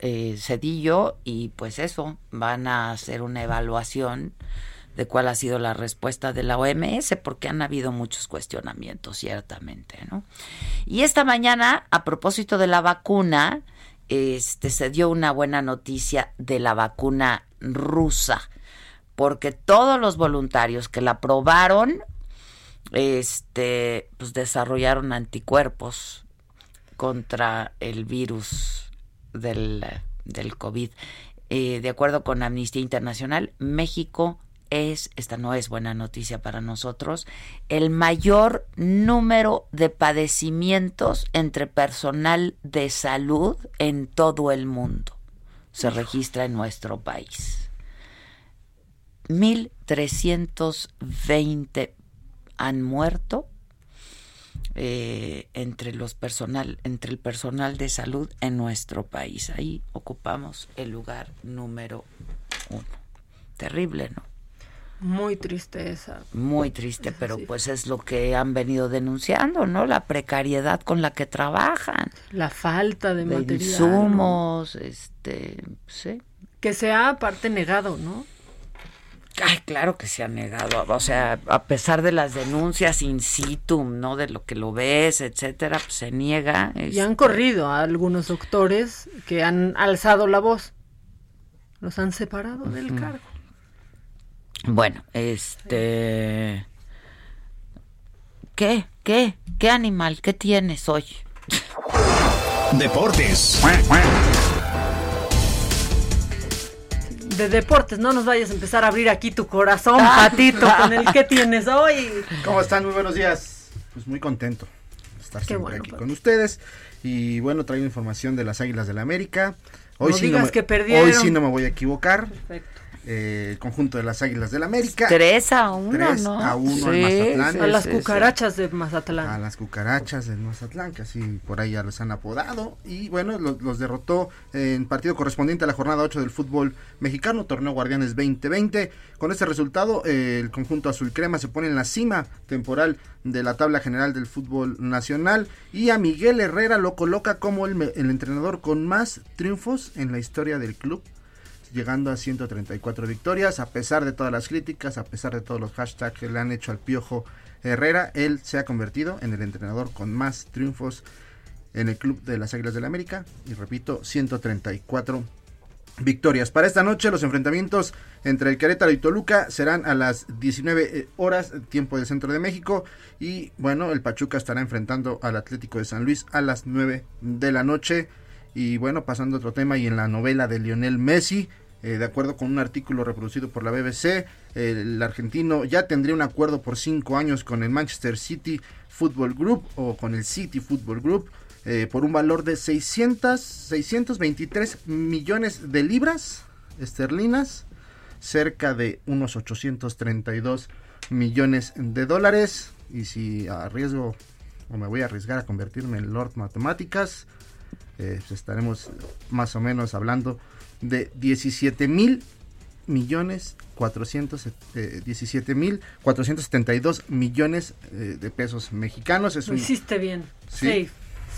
eh, Cedillo, y pues eso, van a hacer una evaluación de cuál ha sido la respuesta de la OMS, porque han habido muchos cuestionamientos, ciertamente, ¿no? Y esta mañana, a propósito de la vacuna, este, se dio una buena noticia de la vacuna rusa, porque todos los voluntarios que la probaron, este, pues desarrollaron anticuerpos contra el virus del, del COVID. Eh, de acuerdo con Amnistía Internacional, México es, esta no es buena noticia para nosotros, el mayor número de padecimientos entre personal de salud en todo el mundo. Se registra en nuestro país. 1.320 han muerto eh, entre los personal, entre el personal de salud en nuestro país. Ahí ocupamos el lugar número uno. Terrible, ¿no? Muy triste esa. Muy triste, [laughs] pero pues es lo que han venido denunciando, ¿no? La precariedad con la que trabajan. La falta de, de insumos, este, sí. Que se ha aparte negado, ¿no? Ay, claro que se ha negado, o sea, a pesar de las denuncias in situ, ¿no? De lo que lo ves, etcétera, pues se niega. Y han este corrido a algunos doctores que han alzado la voz. Los han separado del cargo. Bueno, este... ¿Qué? ¿Qué? ¿Qué animal? ¿Qué tienes hoy? Deportes. De deportes, no nos vayas a empezar a abrir aquí tu corazón, Patito, con el que [laughs] tienes hoy. ¿Cómo están? Muy buenos días. Pues muy contento de estar siempre aquí con ustedes. Y bueno, traigo información de las Águilas del la América. Hoy no sí digas no me, que perdieron. Hoy sí no me voy a equivocar. Perfecto. Eh, el conjunto de las Águilas del la América. 3 a 1, Tres ¿no? a 1 al Sí, Mazatlán. sí, A las sí, cucarachas de Mazatlán. A las cucarachas del Mazatlán, que así por ahí ya los han apodado. Y bueno, los, los derrotó en partido correspondiente a la jornada 8 del fútbol mexicano, torneo Guardianes 2020. Con este resultado, eh, el conjunto azul crema se pone en la cima temporal de la tabla general del fútbol nacional. Y a Miguel Herrera lo coloca como el, me- el entrenador con más triunfos en la historia del club llegando a 134 victorias, a pesar de todas las críticas, a pesar de todos los hashtags que le han hecho al Piojo Herrera, él se ha convertido en el entrenador con más triunfos en el club de las Águilas del la América, y repito, 134 victorias. Para esta noche los enfrentamientos entre el Querétaro y Toluca serán a las 19 horas, tiempo del centro de México, y bueno, el Pachuca estará enfrentando al Atlético de San Luis a las 9 de la noche. Y bueno, pasando a otro tema y en la novela de Lionel Messi, eh, de acuerdo con un artículo reproducido por la BBC, el argentino ya tendría un acuerdo por cinco años con el Manchester City Football Group o con el City Football Group eh, por un valor de 600, 623 millones de libras esterlinas, cerca de unos 832 millones de dólares. Y si arriesgo o me voy a arriesgar a convertirme en Lord Matemáticas, eh, pues estaremos más o menos hablando de 17 mil millones 400, eh, 17 mil 472 millones eh, de pesos mexicanos. Es Lo un, hiciste bien. Sí. Safe.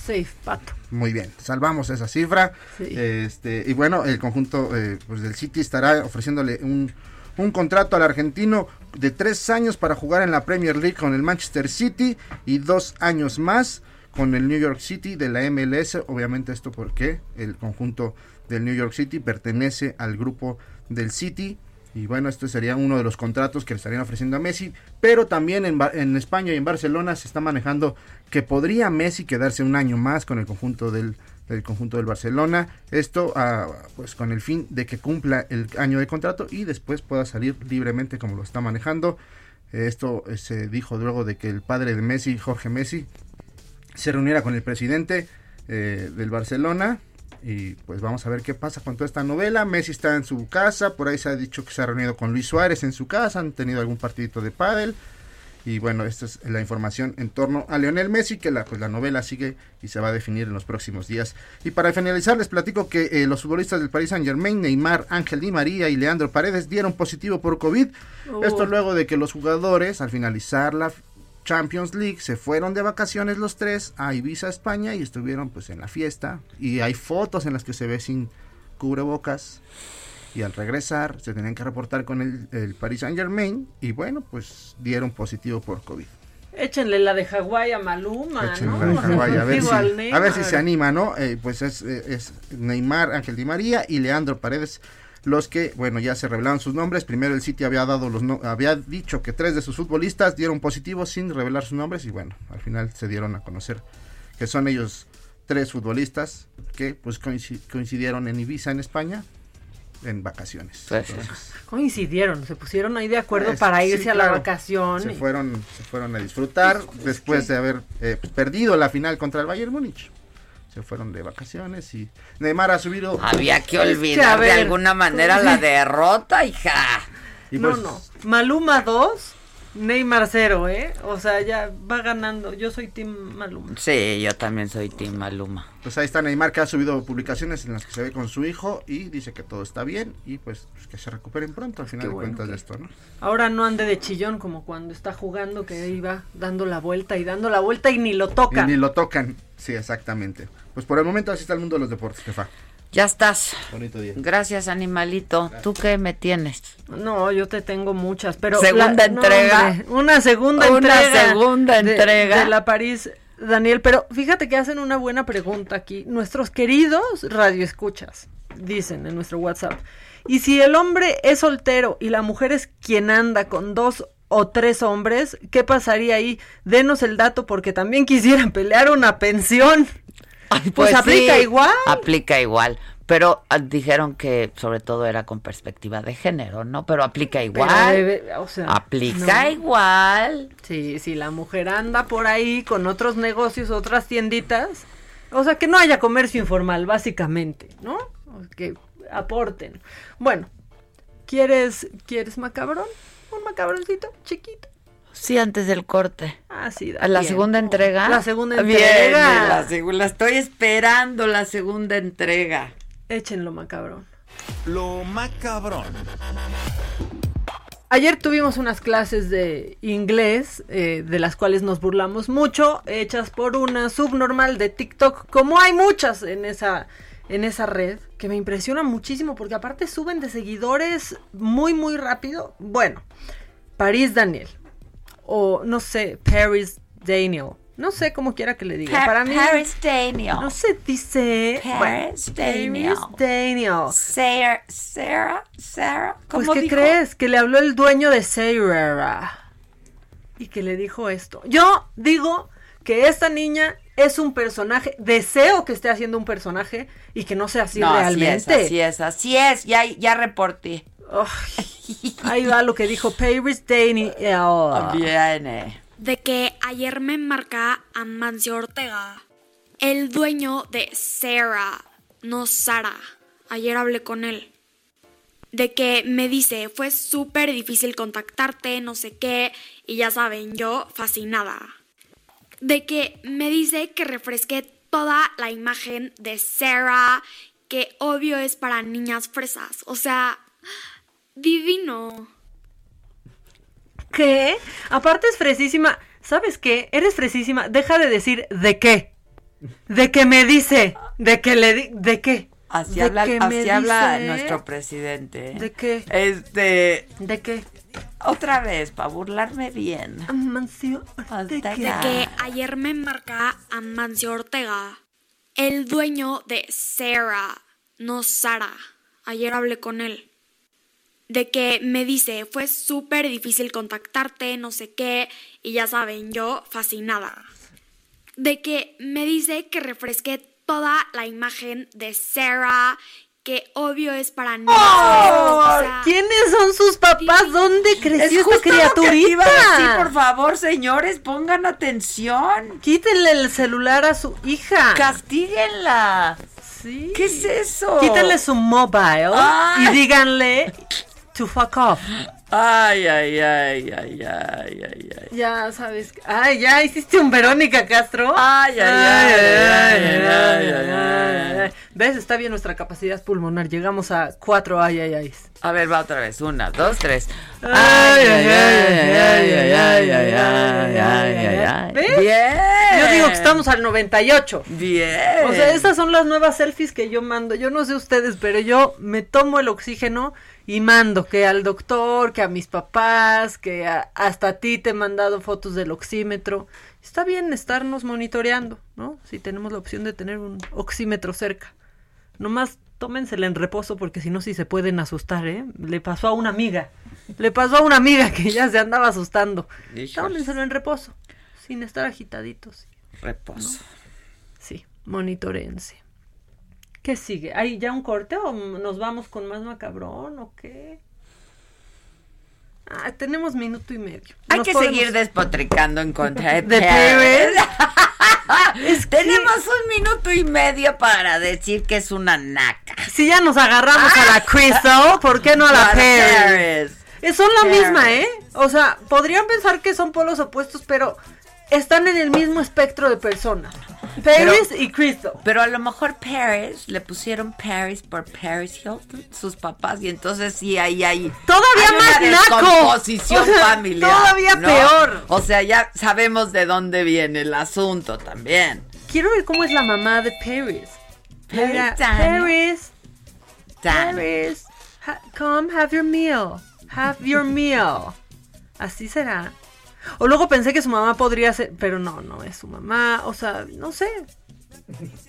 Safe, pato. muy bien, salvamos esa cifra. Sí. Este, y bueno, el conjunto eh, pues del City estará ofreciéndole un, un contrato al argentino de tres años para jugar en la Premier League con el Manchester City y dos años más con el New York City de la MLS. Obviamente esto porque el conjunto del New York City pertenece al grupo del City. Y bueno, este sería uno de los contratos que le estarían ofreciendo a Messi. Pero también en, en España y en Barcelona se está manejando que podría Messi quedarse un año más con el conjunto del, del conjunto del Barcelona. Esto ah, pues con el fin de que cumpla el año de contrato y después pueda salir libremente como lo está manejando. Esto eh, se dijo luego de que el padre de Messi, Jorge Messi, se reuniera con el presidente eh, del Barcelona y pues vamos a ver qué pasa con toda esta novela. Messi está en su casa, por ahí se ha dicho que se ha reunido con Luis Suárez en su casa, han tenido algún partidito de pádel y bueno, esta es la información en torno a Lionel Messi, que la, pues, la novela sigue y se va a definir en los próximos días. Y para finalizar, les platico que eh, los futbolistas del Paris Saint Germain, Neymar, Ángel Di María y Leandro Paredes dieron positivo por COVID. Esto luego de que los jugadores, al finalizar la Champions League, se fueron de vacaciones los tres a Ibiza, España, y estuvieron pues en la fiesta. Y hay fotos en las que se ve sin cubrebocas. Y al regresar se tenían que reportar con el, el Paris Saint Germain. Y bueno, pues dieron positivo por COVID. Échenle la de Hawái a Maluma, Échenle ¿no? la de Hawái, a ver si, al a ver si Neymar. se anima, ¿no? Eh, pues es, eh, es Neymar, Ángel Di María y Leandro Paredes los que, bueno, ya se revelaron sus nombres. Primero el City había dado los no- había dicho que tres de sus futbolistas dieron positivo sin revelar sus nombres y bueno, al final se dieron a conocer que son ellos tres futbolistas que pues coinci- coincidieron en Ibiza en España en vacaciones. Entonces, Coincidieron, se pusieron ahí de acuerdo pues, para sí, irse a claro. la vacación. Se y- fueron, se fueron a disfrutar después de haber eh, perdido la final contra el Bayern Múnich. Se fueron de vacaciones y Neymar ha subido. Había que Es que, olvidar de alguna manera la [laughs] derrota, hija. Y no, pues, no. Maluma 2, Neymar 0, ¿eh? O sea, ya va ganando. Yo soy Team Maluma. Sí, yo también soy Team Maluma. Pues ahí está Neymar que ha subido publicaciones en las que se ve con su hijo y dice que todo está bien y pues, pues, que se recuperen pronto al final qué de bueno cuentas que- de esto, ¿no? Ahora no ande de chillón como cuando está jugando que iba dando la vuelta y dando la vuelta y ni lo toca. Y ni lo tocan. Sí, exactamente. Pues por el momento así está el mundo de los deportes, jefa. Ya estás. Bonito día. Gracias, animalito. ¿Tú qué me tienes? No, yo te tengo muchas, pero Segunda entrega. hombre, una segunda Una entrega. segunda de- entrega. de la París, Daniel. Pero fíjate que hacen una buena pregunta aquí. Nuestros queridos radioescuchas dicen en nuestro WhatsApp. Y si el hombre es soltero y la mujer es quien anda con dos o tres hombres, ¿qué pasaría ahí? Denos el dato porque también quisieran [laughs] pelear una pensión. Pues, Pues aplica sí, igual. Aplica igual. Pero ah, dijeron que sobre todo era con perspectiva de género, ¿no? Pero aplica Pero, igual. bebé, o sea, aplica no. igual. Sí, si la mujer anda por ahí con otros negocios, otras tienditas, o sea, que no haya comercio informal, básicamente, ¿no? Que aporten. Bueno, ¿quieres, ¿quieres macabrón? Un macabroncito chiquito. Sí, antes del corte. Ah, sí, da ¿A la tiempo. segunda entrega? La segunda Viene entrega. la segunda. Estoy esperando la segunda entrega. Échenlo, macabrón. Lo macabrón. Ayer tuvimos unas clases de inglés, eh, de las cuales nos burlamos mucho, hechas por una subnormal de TikTok, como hay muchas en esa, en esa red, que me impresiona muchísimo, porque aparte suben de seguidores muy, muy rápido. Bueno, Paris Daniel, o no sé, Paris Daniel, no sé cómo quiera que le diga. Pa- Para mí, Paris Daniel. no se dice Paris Daniel. Paris Daniel. Sarah, Sarah, Sarah. Pues, ¿Cómo ¿qué dijo? crees? Que le habló el dueño de Sarah. Y que le dijo esto. Yo digo que esta niña es un personaje. Deseo que esté haciendo un personaje y que no sea así no, realmente. Así es, así es, así es. Ya, ya reporté. Ay, [laughs] ahí va lo que dijo Paris Daniel. Viene. de que ayer me marca Amancio Ortega, el dueño de Sarah, no Sara. Ayer hablé con él. De que me dice, fue súper difícil contactarte, no sé qué, y ya saben, yo fascinada. De que me dice que refresque toda la imagen de Sarah, que obvio es para niñas fresas. O sea, divino. ¿Qué? Aparte es fresísima. ¿Sabes qué? Eres fresísima. Deja de decir de qué. De que me dice. De que le di. ¿De qué? Así ¿De habla, qué así me habla dice? nuestro presidente. ¿De qué? Este. ¿De qué? Otra vez, para burlarme bien. Amancio De que ayer me marca Amancio Ortega, el dueño de Sarah, no Sara. Ayer hablé con él. De que me dice, fue súper difícil contactarte, no sé qué, y ya saben, yo fascinada. De que me dice que refresque toda la imagen de Sarah, que obvio es para niños. ¡Oh! O sea, ¿Quiénes son sus papás? ¿Dónde creció Es esta criaturita? decir, por favor, señores, pongan atención. Quítenle el celular a su hija. Castíguenla. Sí. ¿Qué es eso? Quítenle su mobile Ay. y díganle to fuck off. Ay, ay, ay, ay, ay, ay, ay. Ya sabes. que- Ay, ya hiciste un Verónica Castro. Ay, ay, ay, ay, ay, ay, ay, ay. ¿Ves? Está bien nuestra capacidad pulmonar. Llegamos a cuatro ay, ay, ay. A ver, va otra vez. Una, dos, tres. Ay, ay, ay, ay, ay, ay, ay, ay, ay, ay. ¿Ves? Bien. Yo digo que estamos al 98. Bien. O sea, estas son las nuevas selfies que yo mando. Yo no sé ustedes, pero yo me tomo el oxígeno y mando que al doctor, que a mis papás, que a- hasta a ti te he mandado fotos del oxímetro. Está bien estarnos monitoreando, ¿no? Si tenemos la opción de tener un oxímetro cerca. Nomás tómensela en reposo porque si no, sí se pueden asustar, ¿eh? Le pasó a una amiga. Le pasó a una amiga que ya se andaba asustando. Tómenselo en reposo, sin estar agitaditos. Reposo. Sí, monitorense. ¿Qué sigue? ¿Hay ya un corte o nos vamos con más macabrón o qué? Ah, tenemos minuto y medio. Hay Nos que podemos- seguir despotricando en contra de [laughs] De Pérez. Es que- Tenemos un minuto y medio para decir que es una naca. Si ya nos agarramos a la Crystal, ¿por qué no a la Paris? Paris. Eh, Son la Paris. misma, ¿eh? O sea, podrían pensar que son polos opuestos, pero están en el mismo espectro de personas. Paris y Crystal. Pero a lo mejor Paris, le pusieron Paris por Paris Hilton, sus papás, y entonces sí, ahí hay... Todavía hay más una naco. descomposición [laughs] O sea, familiar. todavía ¿no? peor. O sea, ya sabemos de dónde viene el asunto también. Quiero ver cómo es la mamá de Paris. Paris, Mira. Paris, Paris, ha- come have your meal, have your meal. Así será. O luego pensé que su mamá podría ser, pero no, no es su mamá. O sea, no sé.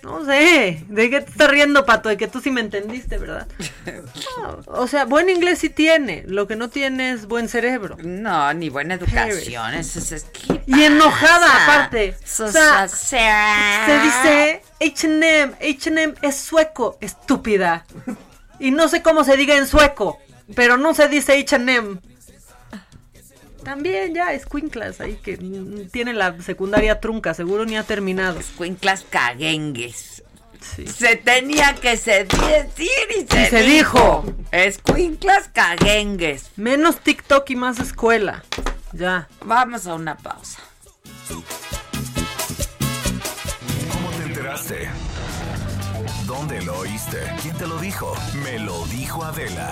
No sé, ¿de qué te estás riendo, Pato? De que tú sí me entendiste, ¿verdad? [laughs] o sea, buen inglés sí tiene, lo que no tiene es buen cerebro. No, ni buena educación. y enojada, aparte. o sea, se dice H&M, H&M es sueco, estúpida. Y no sé cómo se diga en sueco, pero no se dice H&M. También ya, Squinklas ahí que tiene la secundaria trunca, seguro ni ha terminado. Squinklas caguengues. Se tenía que decir y se, y se dijo. Escuinclas caguengues. Menos TikTok y más escuela. Ya. Vamos a una pausa. ¿Cómo te enteraste? ¿Dónde lo oíste? ¿Quién te lo dijo? Me lo dijo Adela.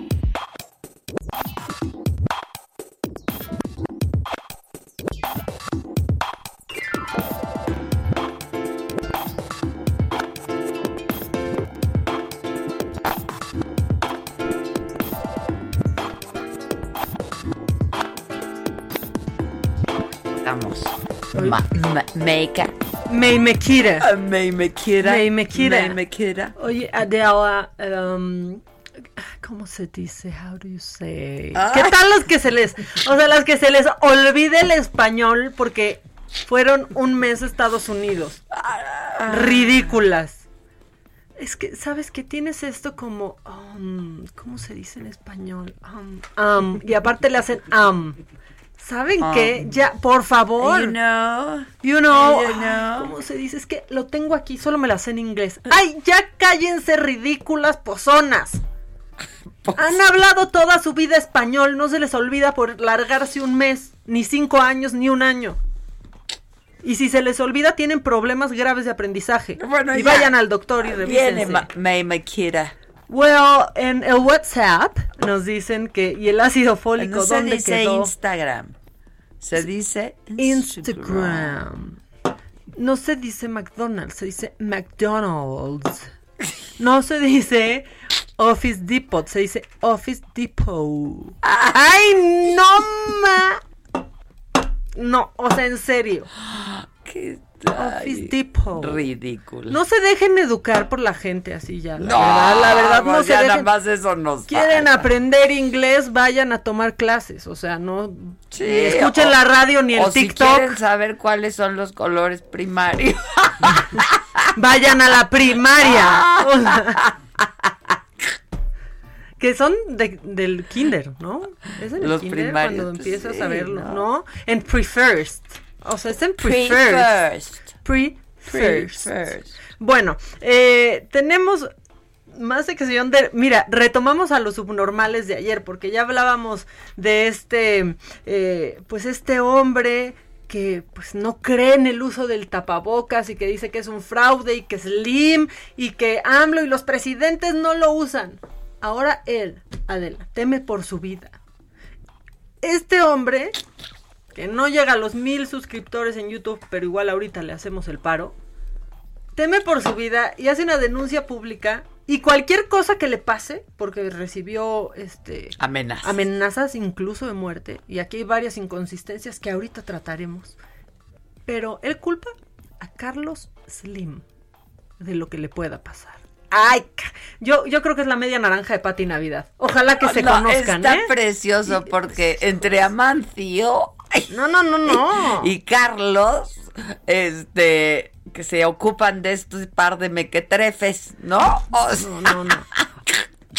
Ma, ma, Meika. May Mekira. Uh, May Mekira. May Mekira. May Mekira. Oye, Adela, um, ¿cómo se dice? How do you say? Ah. ¿Qué tal los que se les, o sea, las que se les olvide el español porque fueron un mes a Estados Unidos? Ridículas. Es que, ¿sabes que Tienes esto como, um, ¿cómo se dice en español? Um, um, y aparte le hacen um. ¿Saben Um. qué? Ya, por favor. You know. You know. You know. ¿Cómo se dice? Es que lo tengo aquí, solo me la sé en inglés. ¡Ay, ya cállense, ridículas pozonas! Han hablado toda su vida español, no se les olvida por largarse un mes, ni cinco años, ni un año. Y si se les olvida, tienen problemas graves de aprendizaje. Bueno, y ya. vayan al doctor y Viene revísense. Ma- May Mekira. Well, en el WhatsApp nos dicen que... ¿Y el ácido fólico No se dónde dice quedó? Instagram. Se dice Instagram. No se dice McDonald's, se dice McDonald's. No se dice Office Depot, se dice Office Depot. ¡Ay, no ma! No, o sea, en serio. [gasps] ¿Qué Office Depot. Ridículo. No se dejen educar por la gente así ya. La No, verdad, la verdad no pues se ya nada dejen. más eso nos Quieren aprender inglés, vayan a tomar clases. O sea, no Sí, ni escuchen o- la radio ni el o si TikTok. quieren saber cuáles son los colores primarios. [laughs] Vayan a la primaria. [laughs] Que son de- del kinder, ¿no? Es en el Los kinder primarios, cuando empiezas sí, a verlo. ¿no? En pre-first. O sea, es en pre-first. Pre-first. Pre-first. Pre-first. Bueno, eh, tenemos más sección de... Mira, retomamos a los subnormales de ayer, porque ya hablábamos de este, eh, pues este hombre que pues no cree en el uso del tapabocas y que dice que es un fraude y que es Slim y que AMLO y los presidentes no lo usan. Ahora él, Adela, teme por su vida. Este hombre, que no llega a los mil suscriptores en YouTube, pero igual ahorita le hacemos el paro, teme por su vida y hace una denuncia pública y cualquier cosa que le pase, porque recibió este Amenazas. amenazas incluso de muerte, y aquí hay varias inconsistencias que ahorita trataremos. Pero él culpa a Carlos Slim de lo que le pueda pasar. Ay, yo, yo creo que es la media naranja de Pati Navidad. Ojalá que se No, conozcan, Está ¿eh? precioso porque entre Amancio No, no, no, no. [laughs] y Carlos, este, que se ocupan de estos par de mequetrefes, ¿no? O sea, No, no, no. [laughs]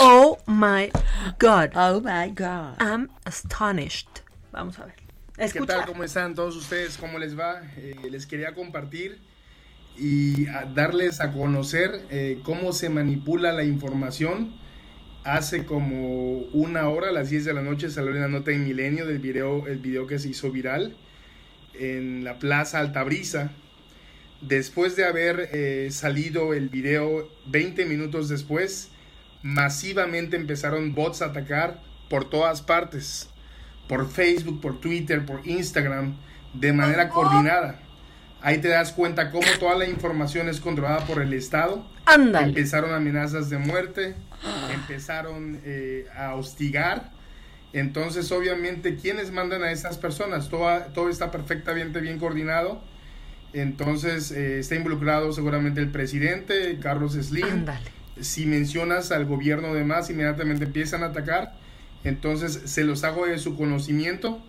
Oh my God. Oh my God. I'm astonished. Vamos a ver. ¿Qué Escucha. tal? ¿Cómo están todos ustedes? ¿Cómo les va? Eh, les quería compartir y a- darles a conocer eh, cómo se manipula la información. Hace como una hora, a las 10 de la noche, salió la nota en Milenio del video, el video que se hizo viral en la Plaza Altabrisa. Después de haber eh, salido el video 20 minutos después, masivamente empezaron bots a atacar por todas partes por Facebook, por Twitter, por Instagram, de manera coordinada. Ahí te das cuenta cómo toda la información es controlada por el Estado. Empezaron amenazas de muerte, empezaron eh, a hostigar. Entonces, obviamente, ¿quiénes mandan a esas personas? Todo, todo está perfectamente bien coordinado. Entonces, eh, está involucrado seguramente el presidente, Carlos Slim. Ándale. Si mencionas al gobierno de más, inmediatamente empiezan a atacar. Entonces, se los hago de su conocimiento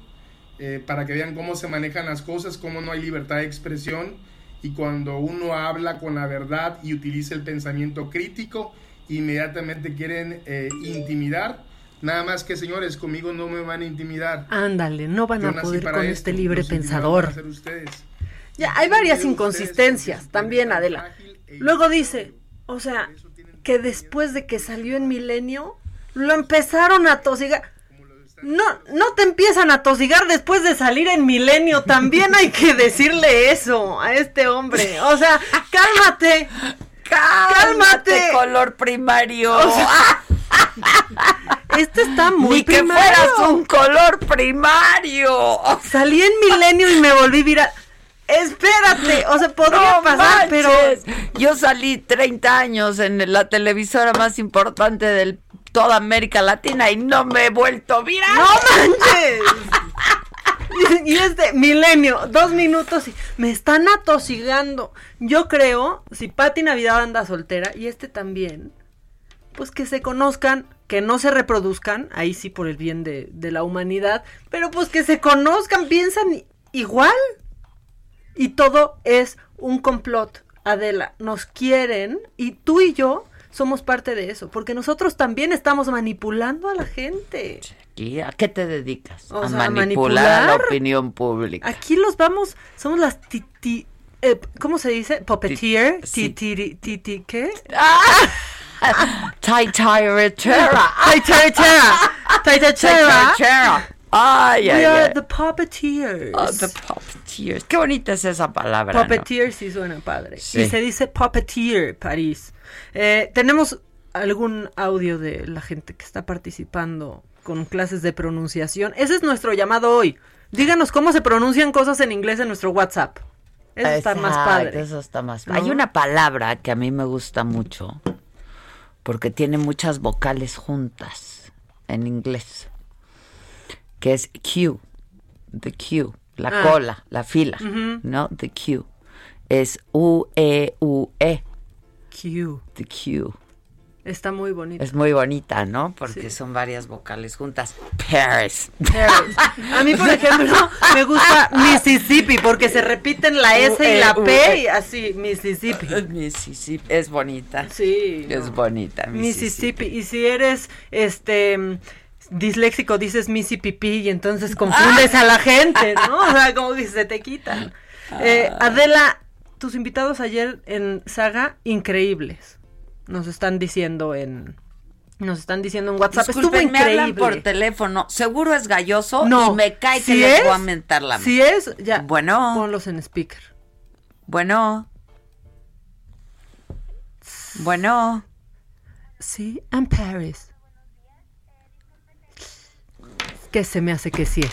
eh, para que vean cómo se manejan las cosas, cómo no hay libertad de expresión. Y cuando uno habla con la verdad y utiliza el pensamiento crítico, inmediatamente quieren eh, intimidar. Nada más que, señores, conmigo no me van a intimidar. Ándale, no van Yo a poder con esto, este libre pensador. Ya, hay varias inconsistencias también, Adela. Luego dice, o sea, que después de que salió en Milenio, lo empezaron a tosigar. No, no te empiezan a tosigar después de salir en Milenio. También hay que decirle eso a este hombre. O sea, cálmate. Cálmate, color primario. O sea, este está muy Ni que fueras un color primario. Salí en Milenio y me volví viral. Espérate, o sea, podría No pasar, pero. Yo salí 30 años en la televisora más importante de toda América Latina y no me he vuelto viral. ¡No manches! Y este milenio, dos minutos y me están atosigando. Yo creo, si Patti Navidad anda soltera y este también, pues que se conozcan, que no se reproduzcan, ahí sí por el bien de, la humanidad, pero pues que se conozcan, piensan igual. Y todo es un complot, Adela. Nos quieren y tú y yo somos parte de eso, porque nosotros también estamos manipulando a la gente. ¿Y a qué te dedicas? O a sea, manipular, a la manipular. opinión pública. Aquí los vamos, somos las titi, eh, ¿cómo se dice? Puppeteer, titi, titi, ¿qué? [laughs] Taitarechera. Taitarechera. Taitarechera. Taitarechera. Ay, We ay, are ay. the puppeteers. Oh, the puppeteers. Qué bonita es esa palabra. ¿no? Puppeteer sí suena padre. Sí. Y se dice puppeteer, París. Eh, Tenemos algún audio de la gente que está participando con clases de pronunciación. Ese es nuestro llamado hoy. Díganos cómo se pronuncian cosas en inglés en nuestro WhatsApp. Eso está más padre. Eso está más ¿No? Hay una palabra que a mí me gusta mucho porque tiene muchas vocales juntas en inglés, que es Q, the Q, la Ah. cola, la fila. ¿no? The Q. Es U-E-U-E, Q. the Q. Está muy bonito. Es muy bonita, ¿no? Porque Sí. son varias vocales juntas. Paris. Paris. A mí, por ejemplo, [laughs] me gusta Mississippi porque se repiten la S y la P y así, Mississippi. Mississippi. Es bonita. Sí. Es bonita. Mississippi. Y si eres este disléxico, dices Mississippi y entonces confundes a la gente, ¿no? O sea, como que se te quitan. Eh, Adela, tus invitados ayer en Saga, increíbles. Nos están diciendo en. Nos están diciendo en WhatsApp. Disculpen, Estuvo me hablan increíble. por teléfono. Seguro es galloso No. y me cae que Si les es, voy a mentar la Si es, ya. Bueno. Ponlos en speaker. Bueno. Bueno. Sí, I'm Paris. Que se me hace que sí es.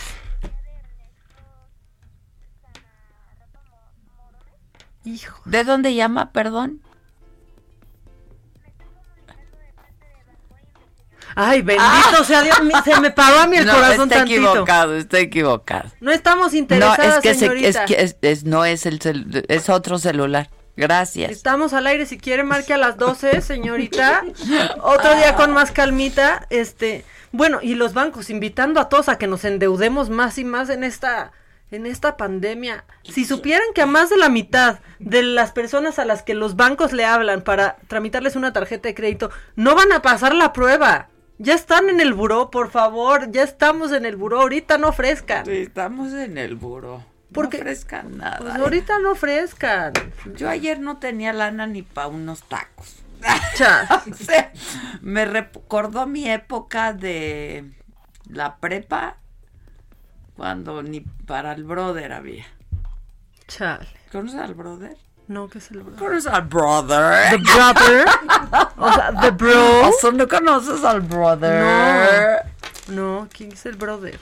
Hijo. ¿De dónde llama, perdón? Ay, bendito sea Dios. mi- Se me paró a mí el Ah. no, corazón está tantito. equivocado, está equivocado. No estamos No, interesadas, es que, se- señorita. es que es- es- no es el cel- es otro celular. Gracias. Estamos al aire, si quiere marque a las 12, señorita. Otro día con más calmita, este, bueno, y los bancos invitando a todos a que nos endeudemos más y más en esta en esta pandemia. Si supieran que a más de la mitad de las personas a las que los bancos le hablan para tramitarles una tarjeta de crédito no van a pasar la prueba. Ya están en el buró, por favor, ya estamos en el buró, ahorita no ofrezcan. Estamos en el. Porque- no ofrezcan nada. Pues ahorita no ofrezcan. Yo ayer no tenía lana ni para unos tacos. Cha. [laughs] O sea, me recordó mi época de la prepa cuando ni para el brother había. Chale. ¿Conoces al brother? No, ¿qué es el brother? ¿Conoces al brother? The brother. O sea, the bro. O sea, ¿no conoces al brother? No, ¿quién es el brother?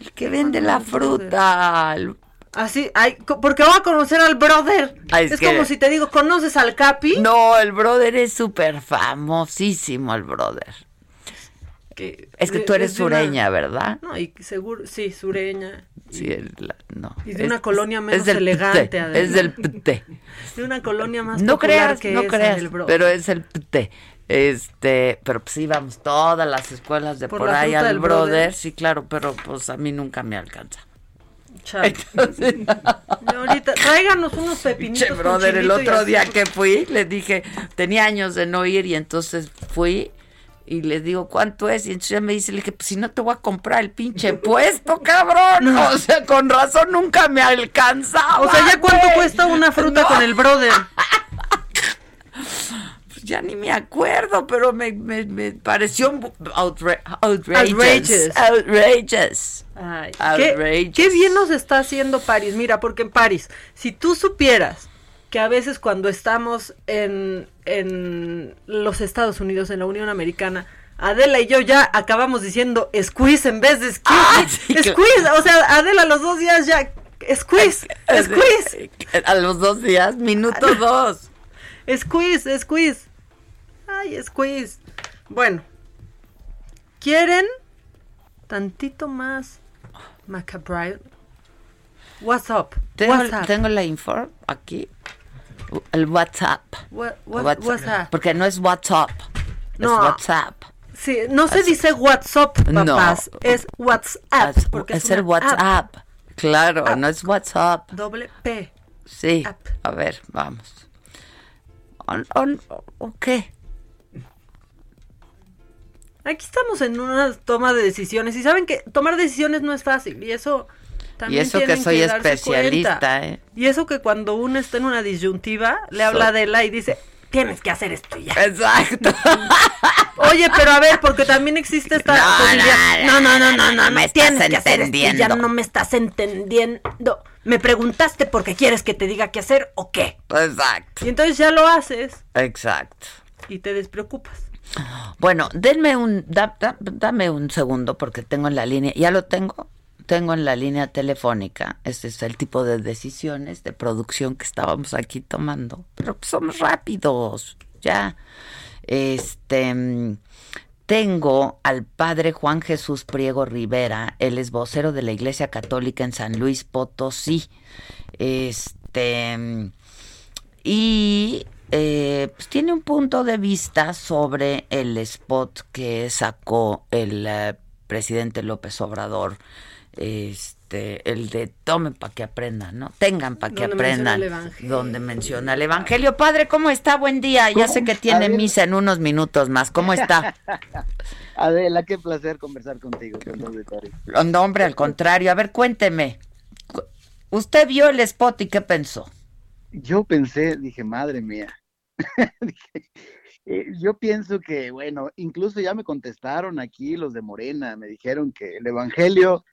El que vende la fruta. el- Así, ay, porque voy a conocer al brother. es, como si te digo, ¿conoces al Capi? No, el brother es súper famosísimo, el brother. Es que tú eres sureña, ¿verdad? No, y seguro, sí, sureña. Sí, no. Y de una colonia menos elegante. Es del PT. [laughs] De una colonia más no creas, que no creas, pero es el PT. Este, pero pues íbamos todas las escuelas de por, ahí al brother. sí, claro, pero pues a mí nunca me alcanza. Entonces, [laughs] ahorita, tráiganos unos pepinitos. brother, el otro día que fui, le dije, tenía años de no ir y entonces fui y le digo, ¿cuánto es? Y entonces me dice, le dije, pues si no te voy a comprar el pinche puesto, [laughs] cabrón. O sea, con razón nunca me alcanzaba. O sea, ¿ya cuánto cuesta una fruta con el brother? [laughs] ya ni me acuerdo, pero me, me, me pareció outrageous. Outrageous. Qué, qué bien nos está haciendo París. Mira, porque en París, si tú supieras que a veces cuando estamos en, en los Estados Unidos, en la Unión Americana, Adela y yo ya acabamos diciendo squeeze en vez de squeeze. Ah, squeeze, o sea, Adela los dos días ya squeeze, squeeze. A los dos días, minuto [laughs] dos. Squeeze, squeeze. Ay, squeeze. Bueno, ¿quieren tantito más macabre? What's up? Tengo, tengo la info aquí. El WhatsApp. WhatsApp. Porque no es WhatsApp. No. Es WhatsApp. Sí, no se dice WhatsApp, papás. Es WhatsApp. es, el WhatsApp. Claro, no es WhatsApp. Doble P. Sí. A ver, vamos. On, on, ok. Aquí estamos en una toma de decisiones y saben que tomar decisiones no es fácil y eso también y eso que soy especialista, ¿eh? Y eso que cuando uno está en una disyuntiva le habla de la y dice, tienes que hacer esto ya. Exacto. [laughs] Oye, pero a ver, porque también existe esta no, posibilidad. No, no, no, no, no, me tienes que hacer esto ya no me estás entendiendo. Me preguntaste porque quieres que te diga qué hacer o qué. Exacto. Y entonces ya lo haces. Exacto. Y te despreocupas. Bueno, denme un, dame un segundo porque tengo en la línea, ya lo tengo, tengo en la línea telefónica. Este es el tipo de decisiones de producción que estábamos aquí tomando. Pero somos rápidos, ya. Este, tengo al padre Juan Jesús Priego Rivera, él es vocero de la Iglesia Católica en San Luis Potosí. Este, y eh, pues tiene un punto de vista sobre el spot que sacó el eh, presidente López Obrador, este, el de tomen para que aprendan, ¿no? Tengan para que aprendan, donde menciona el Evangelio. Padre, ¿cómo está? Buen día. Ya sé que tiene misa en unos minutos más. ¿Cómo está? [laughs] Adela, qué placer conversar contigo. No, hombre, al contrario. A ver, cuénteme. ¿Usted vio el spot y qué pensó? yo pensé, dije, madre mía. [laughs] Eh, yo pienso que, bueno, incluso ya me contestaron aquí los de Morena, me dijeron que el Evangelio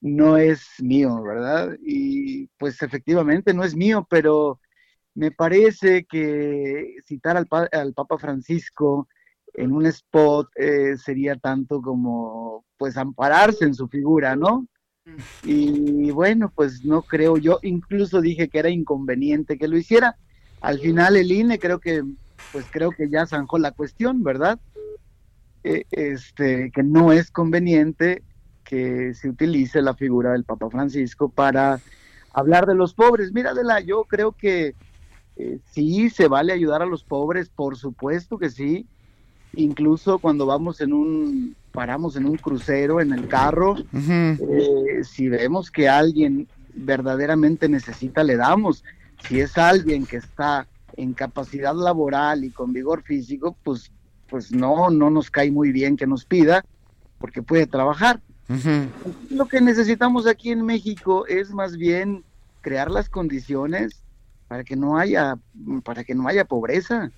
no es mío, ¿verdad? Y pues efectivamente no es mío, pero me parece que citar al, al Papa Francisco en un spot eh, sería tanto como pues ampararse en su figura, ¿no? Y bueno, pues no creo yo, incluso dije que era inconveniente que lo hiciera. Al final el INE creo que, pues creo que ya zanjó la cuestión, ¿verdad? E, este, que no es conveniente que se utilice la figura del Papa Francisco para hablar de los pobres. Mira, Adela, yo creo que eh, sí se vale ayudar a los pobres, por supuesto que sí. Incluso cuando vamos en un paramos en un crucero, en el carro, eh, si vemos que alguien verdaderamente necesita, le damos. Si es alguien que está en capacidad laboral y con vigor físico, pues, pues no, no nos cae muy bien que nos pida, porque puede trabajar. Lo que necesitamos aquí en México es más bien crear las condiciones para que no haya, para que no haya pobreza.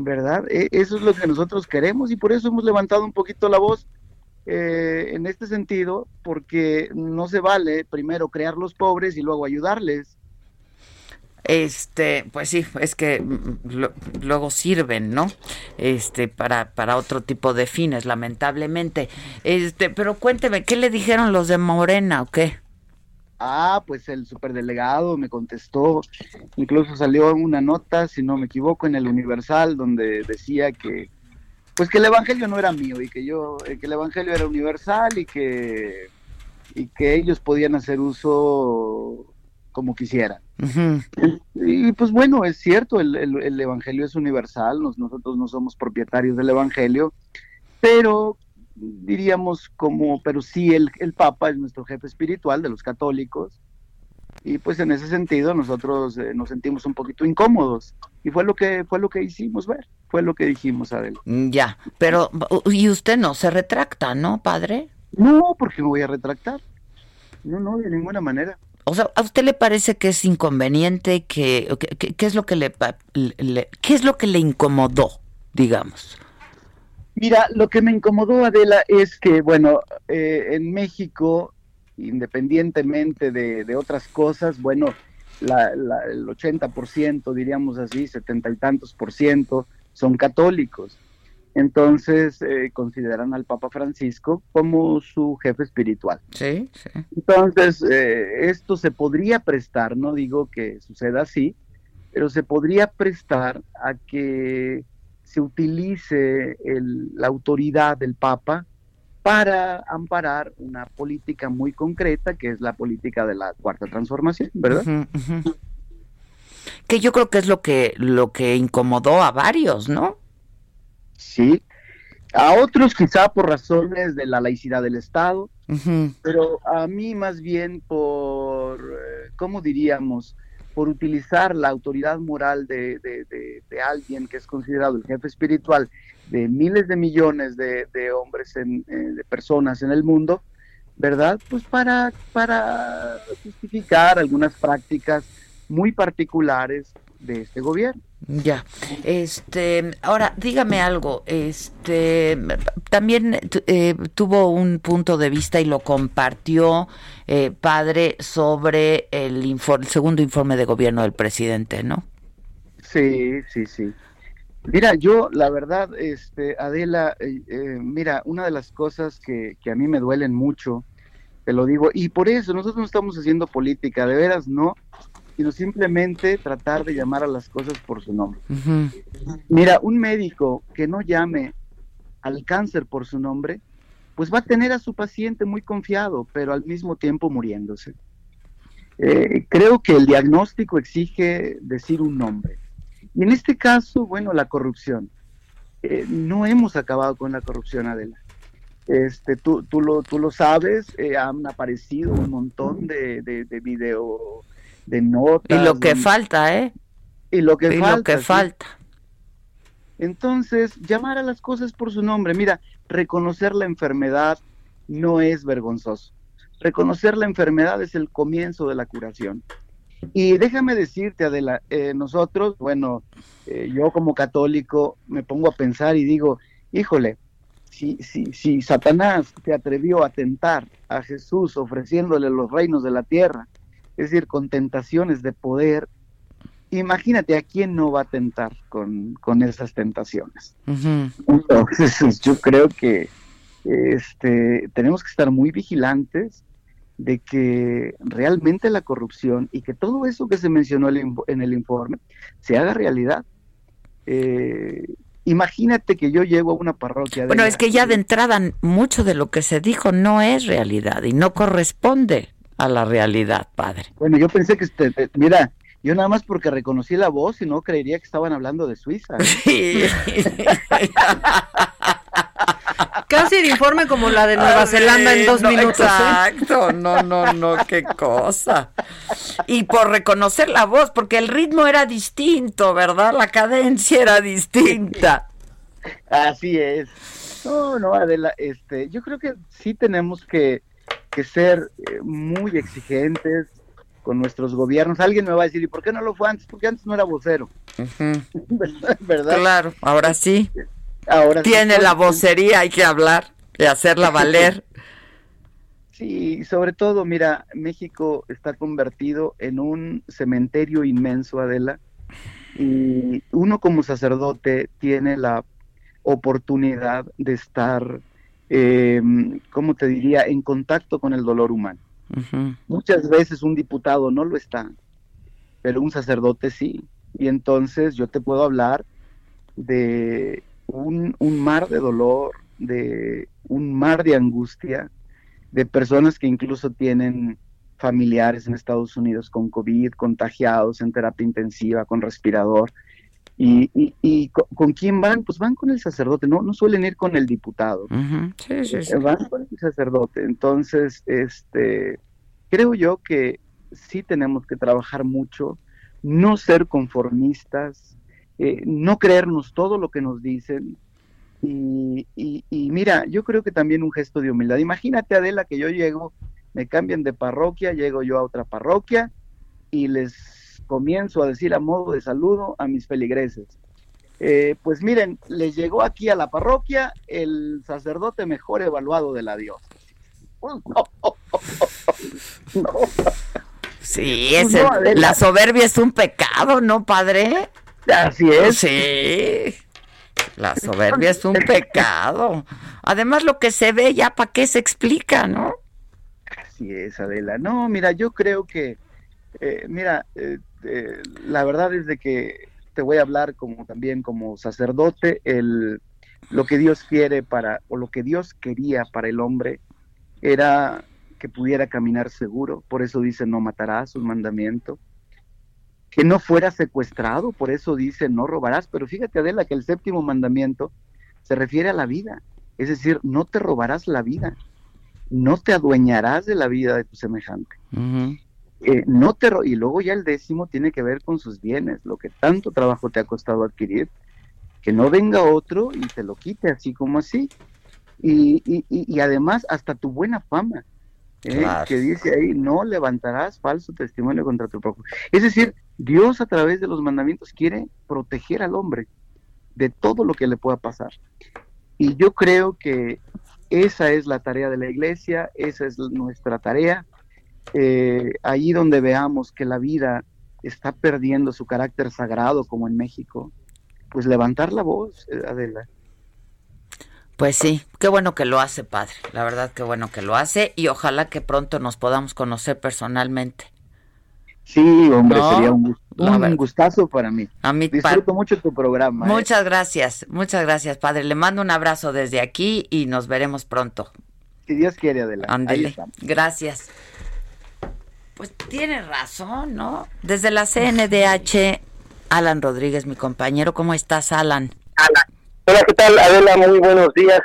¿verdad? E, eso es lo que nosotros queremos y por eso hemos levantado un poquito la voz eh, en este sentido, porque no se vale primero crear los pobres y luego ayudarles. Este, pues sí, es que mm, luego sirven, ¿no? Este, para, para otro tipo de fines, lamentablemente. Este, pero cuénteme, ¿qué le dijeron los de Morena o qué? Ah, pues el superdelegado me contestó, incluso salió una nota, si no me equivoco, en el Universal, donde decía que, pues que el Evangelio no era mío y que yo, eh, que el Evangelio era universal y que, y que ellos podían hacer uso como quisieran. Y pues bueno, es cierto, el, el, Evangelio es universal, nosotros no somos propietarios del Evangelio, pero diríamos como, pero sí el, el Papa es nuestro jefe espiritual de los católicos y pues en ese sentido nosotros eh, nos sentimos un poquito incómodos y fue lo que fue lo que hicimos ver, fue lo que dijimos a él. Mm, ya, pero y usted no se retracta, ¿no, padre? No, porque me voy a retractar. No, no, de ninguna manera. O sea, ¿a usted le parece que es inconveniente que, qué es lo que le, es lo que le incomodó, digamos? Mira, lo que me incomodó, Adela, es que, bueno, eh, en México, independientemente de, otras cosas, bueno, la, el 80%, diríamos así, setenta y tantos por ciento, son católicos. Entonces eh, consideran al Papa Francisco como su jefe espiritual. Sí, sí. Entonces, eh, esto se podría prestar, no digo que suceda así, pero se podría prestar a que se utilice la autoridad del Papa para amparar una política muy concreta, que es la política de la cuarta transformación, ¿verdad? Que yo creo que es lo que lo que incomodó a varios, ¿no? Sí, a otros quizá por razones de la laicidad del Estado, pero a mí más bien por, eh, ¿cómo diríamos? por utilizar la autoridad moral de, alguien que es considerado el jefe espiritual de miles de millones de, hombres, en, eh, de personas en el mundo, ¿verdad? Pues para, para justificar algunas prácticas muy particulares de este gobierno. Ya, este, ahora dígame algo, este, también eh, tuvo un punto de vista y lo compartió eh, padre sobre el, segundo informe de gobierno del presidente, ¿no? Sí, sí, sí. Mira, yo la verdad, este, Adela, eh, mira, una de las cosas que, que a mí me duelen mucho, te lo digo, y por eso nosotros no estamos haciendo política, de veras no, sino simplemente tratar de llamar a las cosas por su nombre. Mira, un médico que no llame al cáncer por su nombre, pues va a tener a su paciente muy confiado, pero al mismo tiempo muriéndose. Eh, creo que el diagnóstico exige decir un nombre. Y en este caso, bueno, la corrupción. Eh, no hemos acabado con la corrupción, Adela. Este, tú, tú, lo, tú lo sabes, eh, han aparecido un montón de, de, de video de notas. Y lo que falta, ¿eh? Y lo que falta. Lo que falta. Entonces, llamar a las cosas por su nombre. Mira, reconocer la enfermedad no es vergonzoso. Reconocer la enfermedad es el comienzo de la curación. Y déjame decirte, Adela, eh, nosotros, bueno, eh, yo como católico me pongo a pensar y digo, híjole, si, si, si Satanás se atrevió a tentar a Jesús ofreciéndole los reinos de la tierra, es decir, con tentaciones de poder, imagínate a quién no va a tentar con, esas tentaciones. Entonces, yo creo que este, tenemos que estar muy vigilantes de que realmente la corrupción y que todo eso que se mencionó en el informe se haga realidad. Eh, imagínate que yo llego a una parroquia. bueno, es que ya de entrada mucho de lo que se dijo no es realidad y no corresponde a la realidad, padre. Bueno, yo pensé que, este, mira, yo nada más porque reconocí la voz y no creería que estaban hablando de Suiza. [laughs] Sí. [laughs] Casi de informe como la de Nueva Zelanda en dos minutos. ¿eh? Exacto, no, no, no, qué cosa. Y por reconocer la voz, porque el ritmo era distinto, ¿verdad? La cadencia era distinta. Así es. No, no, Adela, este, yo creo que sí tenemos que que ser eh, muy exigentes con nuestros gobiernos. Alguien me va a decir, ¿y por qué no lo fue antes? Porque antes no era vocero. [laughs] ¿Verdad? Claro, ahora sí. Ahora Tiene la vocería, hay que hablar y hacerla [laughs] valer. Sí, sobre todo, mira, México está convertido en un cementerio inmenso, Adela, y uno como sacerdote tiene la oportunidad de estar eh, ¿cómo te diría?, en contacto con el dolor humano. Muchas veces un diputado no lo está, pero un sacerdote sí. Y entonces yo te puedo hablar de un, un mar de dolor, de un mar de angustia, de personas que incluso tienen familiares en Estados Unidos con COVID, contagiados en terapia intensiva, con respirador. Y, y, con, quién van? Pues van con el sacerdote, no, no suelen ir con el diputado. sí, sí, sí. Van con el sacerdote. Entonces, este, creo yo que sí tenemos que trabajar mucho, no ser conformistas, eh, no creernos todo lo que nos dicen. Y, y, mira, yo creo que también un gesto de humildad. Imagínate, Adela, que yo llego, me cambian de parroquia, llego yo a otra parroquia y les comienzo a decir a modo de saludo a mis feligreses. Eh, pues miren, les llegó aquí a la parroquia el sacerdote mejor evaluado de la diosa. [laughs] Sí, es la soberbia es un pecado, ¿no, padre? Así es. Sí. La soberbia es un pecado. Además, lo que se ve ya, ¿para qué se explica, no? Así es, Adela. No, mira, yo creo que, eh, mira, eh, eh, la verdad es de que te voy a hablar como también como sacerdote, el, lo que Dios quiere para, o lo que Dios quería para el hombre era que pudiera caminar seguro, por eso dice no matarás, un mandamiento, que no fuera secuestrado, por eso dice no robarás, pero fíjate Adela que el séptimo mandamiento se refiere a la vida, es decir, no te robarás la vida, no te adueñarás de la vida de tu semejante. Eh, no te y luego ya el décimo tiene que ver con sus bienes, lo que tanto trabajo te ha costado adquirir, que no venga otro y te lo quite así como así. Y, y, y además hasta tu buena fama, ¿eh? que dice ahí, no levantarás falso testimonio contra tu propio. Es decir, Dios a través de los mandamientos quiere proteger al hombre de todo lo que le pueda pasar. Y yo creo que esa es la tarea de la iglesia, esa es nuestra tarea. Eh, ahí donde veamos que la vida está perdiendo su carácter sagrado, como en México, pues levantar la voz, eh, Adela. Pues sí, qué bueno que lo hace, padre. La verdad, qué bueno que lo hace y ojalá que pronto nos podamos conocer personalmente. Sí, hombre, sería un, gustazo para mí. A mí Disfruto mucho tu programa. ¿eh? Muchas gracias, muchas gracias, padre. Le mando un abrazo desde aquí y nos veremos pronto. Si Dios quiere, adelante. Gracias. Pues tiene razón, ¿no? Desde la CNDH, Alan Rodríguez, mi compañero. ¿Cómo estás, Alan? Alan. Hola, ¿qué tal? Adela, muy buenos días.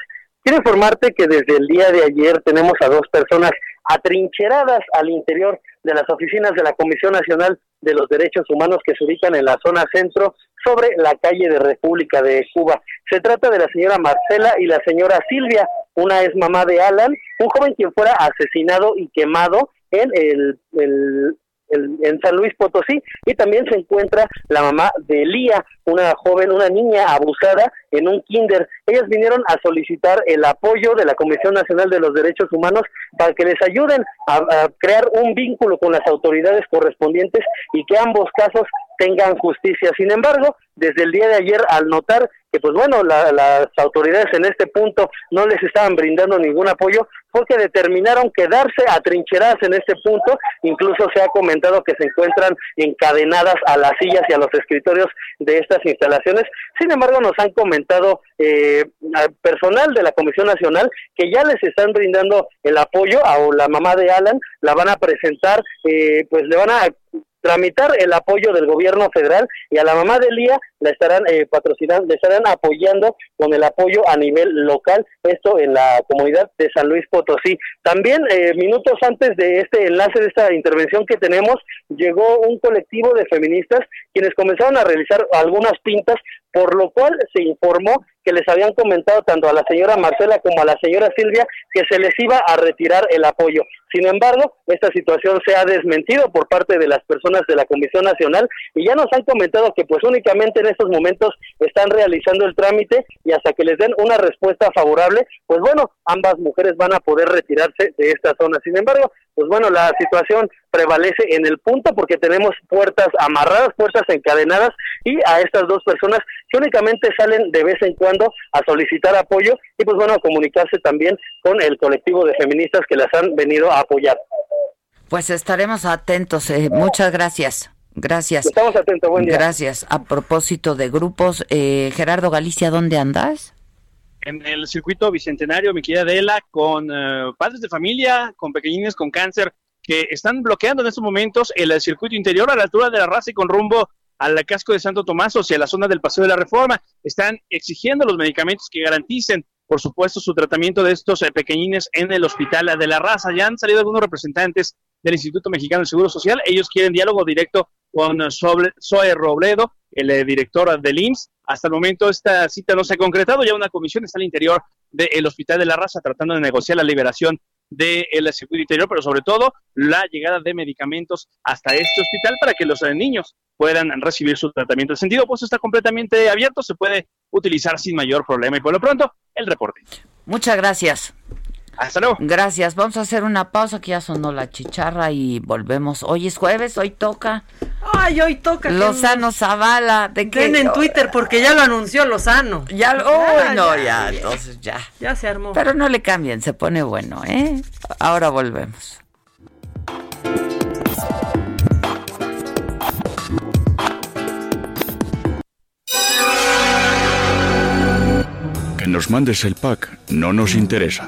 Quiero informarte que desde el día de ayer tenemos a dos personas atrincheradas al interior de las oficinas de la Comisión Nacional de los Derechos Humanos que se ubican en la zona centro sobre la calle de República de Cuba. Se trata de la señora Marcela y la señora Silvia. Una es mamá de Alan, un joven quien fuera asesinado y quemado en el, el en San Luis Potosí y también se encuentra la mamá de Elía, una joven, una niña abusada en un kinder. Ellas vinieron a solicitar el apoyo de la Comisión Nacional de los Derechos Humanos para que les ayuden a crear un vínculo con las autoridades correspondientes y que ambos casos tengan justicia. Sin embargo, desde el día de ayer, al notar que, pues bueno, las autoridades en este punto no les estaban brindando ningún apoyo, fue que determinaron quedarse atrincheradas en este punto. Incluso se ha comentado que se encuentran encadenadas a las sillas y a los escritorios de estas instalaciones. Sin embargo, nos han comentado eh, personal de la Comisión Nacional que ya les están brindando el apoyo a la mamá de Alan, la van a presentar, eh, pues le van a tramitar el apoyo del gobierno federal y a la mamá de Lía la estarán eh, patrocinando, le estarán apoyando con el apoyo a nivel local, esto en la comunidad de San Luis Potosí. También eh, minutos antes de este enlace, de esta intervención que tenemos, llegó un colectivo de feministas quienes comenzaron a realizar algunas pintas, por lo cual se informó que les habían comentado tanto a la señora Marcela como a la señora Silvia que se les iba a retirar el apoyo. Sin embargo, esta situación se ha desmentido por parte de las personas de la Comisión Nacional y ya nos han comentado que pues únicamente en estos momentos están realizando el trámite y hasta que les den una respuesta favorable, pues bueno, ambas mujeres van a poder retirarse de esta zona. Sin embargo, pues bueno, la situación prevalece en el punto porque tenemos puertas amarradas, puertas encadenadas y a estas dos personas que únicamente salen de vez en cuando a solicitar apoyo y pues bueno, a comunicarse también con el colectivo de feministas que las han venido a apoyar. Pues estaremos atentos. Eh. Muchas gracias. Gracias. Estamos atentos, buen día. Gracias. A propósito de grupos, eh, Gerardo Galicia, ¿dónde andas? En el circuito bicentenario, mi querida Adela, con eh, padres de familia, con pequeñines con cáncer, que están bloqueando en estos momentos el circuito interior a la altura de la raza y con rumbo al casco de Santo Tomás o hacia la zona del Paseo de la Reforma. Están exigiendo los medicamentos que garanticen, por supuesto, su tratamiento de estos eh, pequeñines en el Hospital de la Raza. Ya han salido algunos representantes del Instituto Mexicano del Seguro Social. Ellos quieren diálogo directo con Zoe Robledo, el eh, director del IMSS. Hasta el momento esta cita no se ha concretado, ya una comisión está al interior del Hospital de la Raza tratando de negociar la liberación del circuito interior, pero sobre todo la llegada de medicamentos hasta este hospital para que los eh, niños puedan recibir su tratamiento. El sentido pues está completamente abierto, se puede utilizar sin mayor problema. Y por lo pronto, el reporte. Muchas gracias. Hasta luego. Gracias. Vamos a hacer una pausa que ya sonó la chicharra y volvemos. Hoy es jueves, hoy toca. Ay, hoy toca. Lozano Zavala. ¿De qué? en Twitter porque ya lo anunció Lozano. Ya lo. Oh, no, ya, entonces ya. Ya se armó. Pero no le cambien, se pone bueno, ¿eh? Ahora volvemos. Que nos mandes el pack no nos interesa.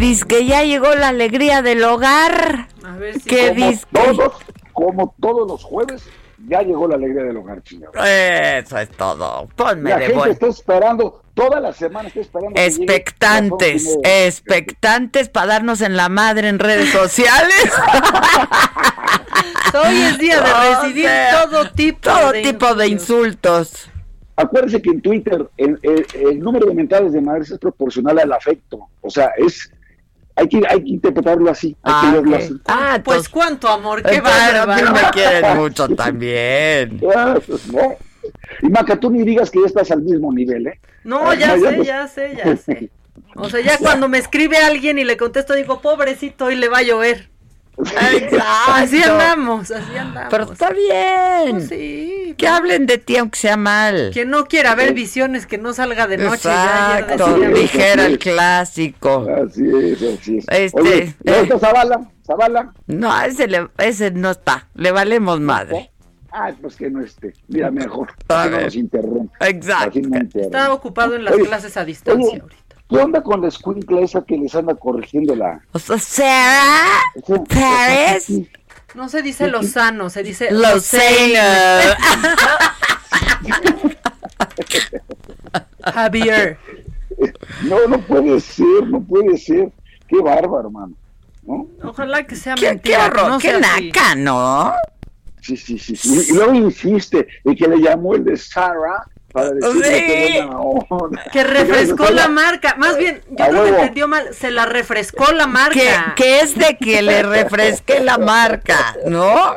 Dice que ya llegó la alegría del hogar. A ver si ¿Qué como todos, como todos los jueves, ya llegó la alegría del hogar, señor. Eso es todo. Ponme La de gente buen. está esperando, toda la semana está esperando. que llegue Expectantes, media. expectantes para darnos en la madre en redes sociales. [laughs] Hoy es día de O recibir sea, todo tipo todo de tipo de insultos. Acuérdense que en Twitter el, el- el número de mentadas de madres es proporcional al afecto. O sea, es hay que, hay que interpretarlo así. Hay que Ah, verlo ok. así. Ah, Pues cuánto amor, qué Entonces, a mí bárbaro. me [laughs] quieren mucho también. [laughs] Ah, pues, no. Y Maca, tú ni digas que ya estás al mismo nivel, ¿eh? No, ya No, ya sé, pues- ya sé, ya [laughs] sé. O sea, ya cuando me escribe alguien y le contesto, digo, pobrecito, hoy le va a llover. Así andamos, así andamos. Pero está bien. Pues sí. Que hablen de ti aunque sea mal. Quien no quiera ver visiones, que no salga de noche. ya Exacto, decía- dijera el clásico. Así es, así es. Este, Oye, ¿y ahorita eh. Zavala? ¿Zavala? No, ese, le- ese no está. Le valemos madre. Ah, pues que no esté. Mira, mejor. A que no nos interrumpa. Exacto. No interrumpa. Está ocupado en las Oye, clases a distancia oye, ahorita. ¿Qué onda con la escuincla esa que les anda corrigiendo la... O sea, Sarah Paris No se dice Lozano, se dice Lozano. [laughs] Javier. No, no puede ser, no puede ser. Qué bárbaro, hermano. ¿No? Ojalá que sea Qué, qué mentira. horror, no qué sea así. naca, ¿no? Sí, sí, sí. sí. Y, y luego insiste, y que le llamó el de Sarah para decirle Sí. que refrescó la marca. Más bien, yo creo que entendió mal. Se la refrescó la marca. Que, que es de que le refresque la marca, ¿no?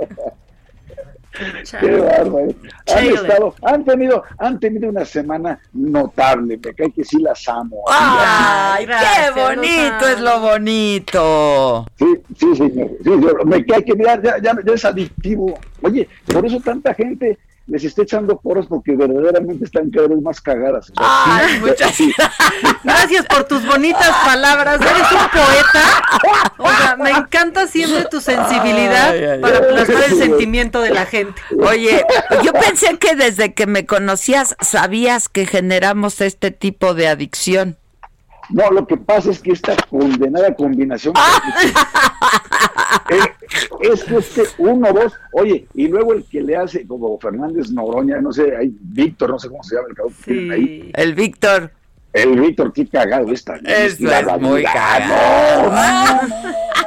Qué bárbaro. Han estado, han tenido, han tenido una semana notable, me cae que sí las amo. ¡Ay, Gracias, qué bonito es lo bonito! Sí, sí, señor. Sí, señor. Me cae que ya, ya, ya es adictivo. Oye, por eso tanta gente les está echando poros porque verdaderamente están cada vez más cagadas. O sea, Ay, sí, muchas sí. [laughs] Gracias por tus bonitas palabras. Eres un poeta. O sea, me encanta siempre tu sensibilidad Ay, para plasmar el sentimiento de la gente. Oye, yo pensé que desde que me conocías sabías que generamos este tipo de adicción. No, lo que pasa es que esta condenada combinación Eh, es que este, uno, dos, oye, y luego el que le hace, como Fernández Noroña, no sé, hay Víctor, no sé cómo se llama el cabrón que tienen ahí. El Víctor. El Víctor, qué cagado está. Eso es muy cagado. no, no, no. [laughs]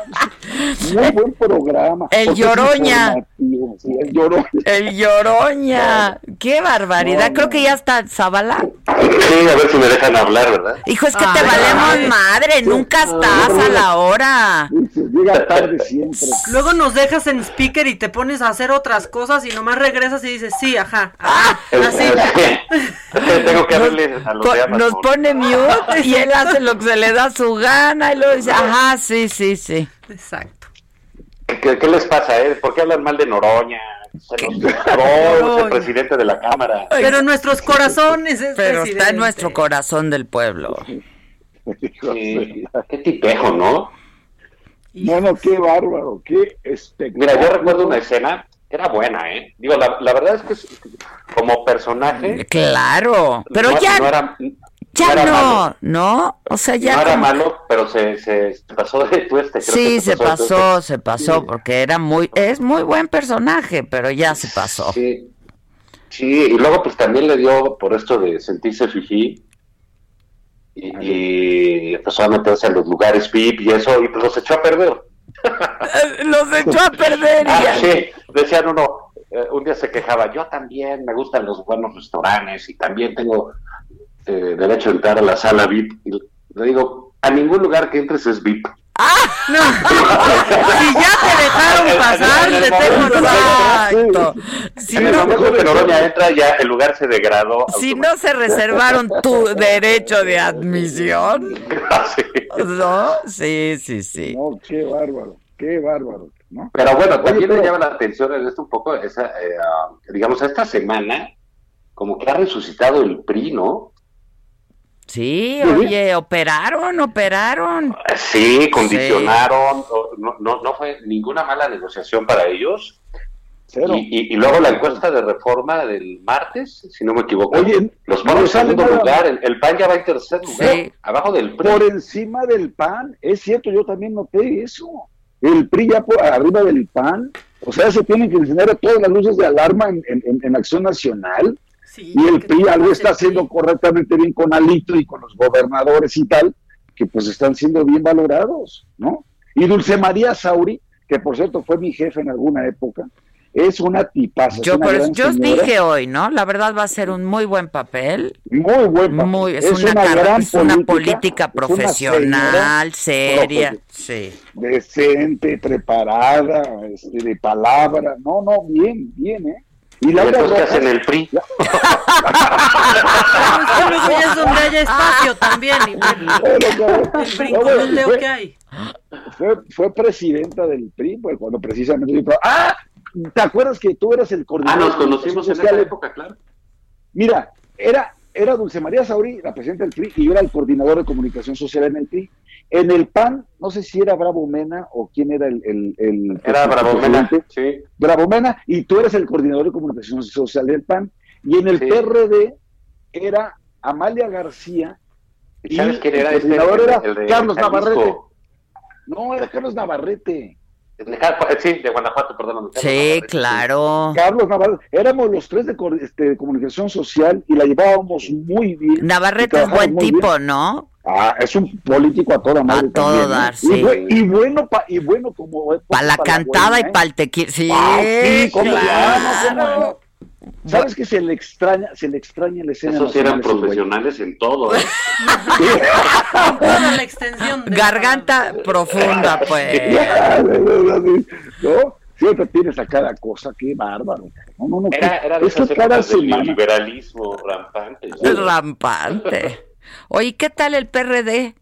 [laughs] Muy buen programa. El Lloroña. sí, el Lloroña. El Lloroña. Qué barbaridad. Creo que ya está Zabala. Sí, a ver si me dejan hablar, ¿verdad? Hijo, es que te Ay. valemos madre. Nunca estás a la hora. Llega tarde siempre. [laughs] Luego nos dejas en speaker y te pones a hacer otras cosas y nomás regresas y dices, sí, ajá. Ah, así. [laughs] Tengo que abrirle a los Po- de Amazon. Nos pone mute y él hace lo que se le da su gana y luego dice, ajá, sí, sí, sí. Exacto. ¿Qué, qué les pasa, eh? ¿Por qué hablan mal de Noroña? Se nos es el presidente de la Cámara. Pero en nuestros corazones es Pero está en nuestro corazón del pueblo. Sí, qué tipejo, ¿no? No, no, qué bárbaro, qué espectáculo. Mira, yo recuerdo una escena, era buena, ¿eh? Digo, la, la verdad es que como personaje... Claro, pero no- ya, no era, ya no, malo. ¿no? O sea, ya no era como- malo, pero se, se se pasó de tueste. creo Sí, que se pasó, se pasó, porque era muy, es muy buen personaje, pero ya se pasó. Sí. Sí, y luego pues también le dio por esto de sentirse fifí y, y empezó a meterse en los lugares VIP y eso, y pues los echó a perder. [laughs] Los echó a perder. Ah, sí, decían uno, eh, un día se quejaba, yo también me gustan los buenos restaurantes y también tengo eh, derecho a entrar a la sala VIP. Y le digo, a ningún lugar que entres es VIP. No. [laughs] si ya te dejaron pasar, te tengo Exacto. Si en el no, momento que Noroña [laughs] entra, ya el lugar se degradó. si no se reservaron tu derecho de admisión, [laughs] ¿no? Sí, sí, sí. No, qué bárbaro, qué bárbaro, ¿no? Pero bueno, también me llama la atención en esto un poco, esa, eh, ah, digamos, esta semana, como que ha resucitado el PRI, ¿no? Sí, oye, operaron, operaron. Sí, condicionaron, no, no, no fue ninguna mala negociación para ellos. Cero. Y, y- y luego la encuesta de reforma del martes, si no me equivoco, Oye, los no en sale segundo nada. lugar, el, el PAN ya va en tercer lugar, Sí. abajo del PRI. Por encima del PAN, es cierto, yo también noté eso. El PRI ya por arriba del PAN, o sea, se tienen que encender todas las luces de alarma en- en- en acción nacional. Y el PRI algo está haciendo correctamente bien con Alito y con los gobernadores y tal, que pues están siendo bien valorados, ¿no? Y Dulce María Sauri, que por cierto fue mi jefe en alguna época, es una tipaza. es Yo, una gran yo os dije hoy, ¿no? La verdad va a ser un muy buen papel. Muy buen papel. Muy, es, Es una, una gran es una política, política es una profesional, señora seria. profe- Sí. decente, preparada, este, de palabra. No, no, bien, bien, ¿eh? Y ¿Y Laura entonces qué Rojas- hacen el PRI? [laughs] Es que luego ya es donde haya espacio también. [laughs] El brincoluteo fue- que hay. Fue, fue presidenta del PRI, pues cuando precisamente dijo, ah, ¿te acuerdas que tú eras el Ah, coordinador? nos de conocimos en esa época, claro. Mira, era, era Dulce María Sauri, la presidenta del PRI, y yo era el coordinador de comunicación social en el PRI. En el PAN, no sé si era Bravo Mena o quién era el... el, el Era Bravo Mena, sí. Bravo Mena, y tú eres el coordinador de comunicación social del PAN. Y en el Sí. PRD era Amalia García. ¿Y sabes quién era el este? coordinador era el de Carlos. Navarrete. No, era Carlos Navarrete. Jar- Sí, de Guanajuato, perdón. Sí, claro. Carlos Navarrete. Éramos los tres de, este, de comunicación social y la llevábamos muy bien. Navarrete es buen tipo, bien. ¿no? Ah, es un político a toda madre. A todo también, ¿eh? dar, Y sí. bu- Y, bueno, pa- y bueno como. Para la cantada buena, y ¿eh? para el tequila. Sí, Ah, sí, claro. ¿Sabes que se le extraña, se le extraña la escena? Esos sí eran profesionales en todo. ¿eh? Toda la [laughs] extensión. de- Garganta profunda, [laughs] pues. ¿No? Siempre tienes a cada cosa, qué bárbaro. No, no, no, Era, era de cada semana. neoliberalismo rampante. rampante. [laughs] Oye, ¿qué tal el PRD?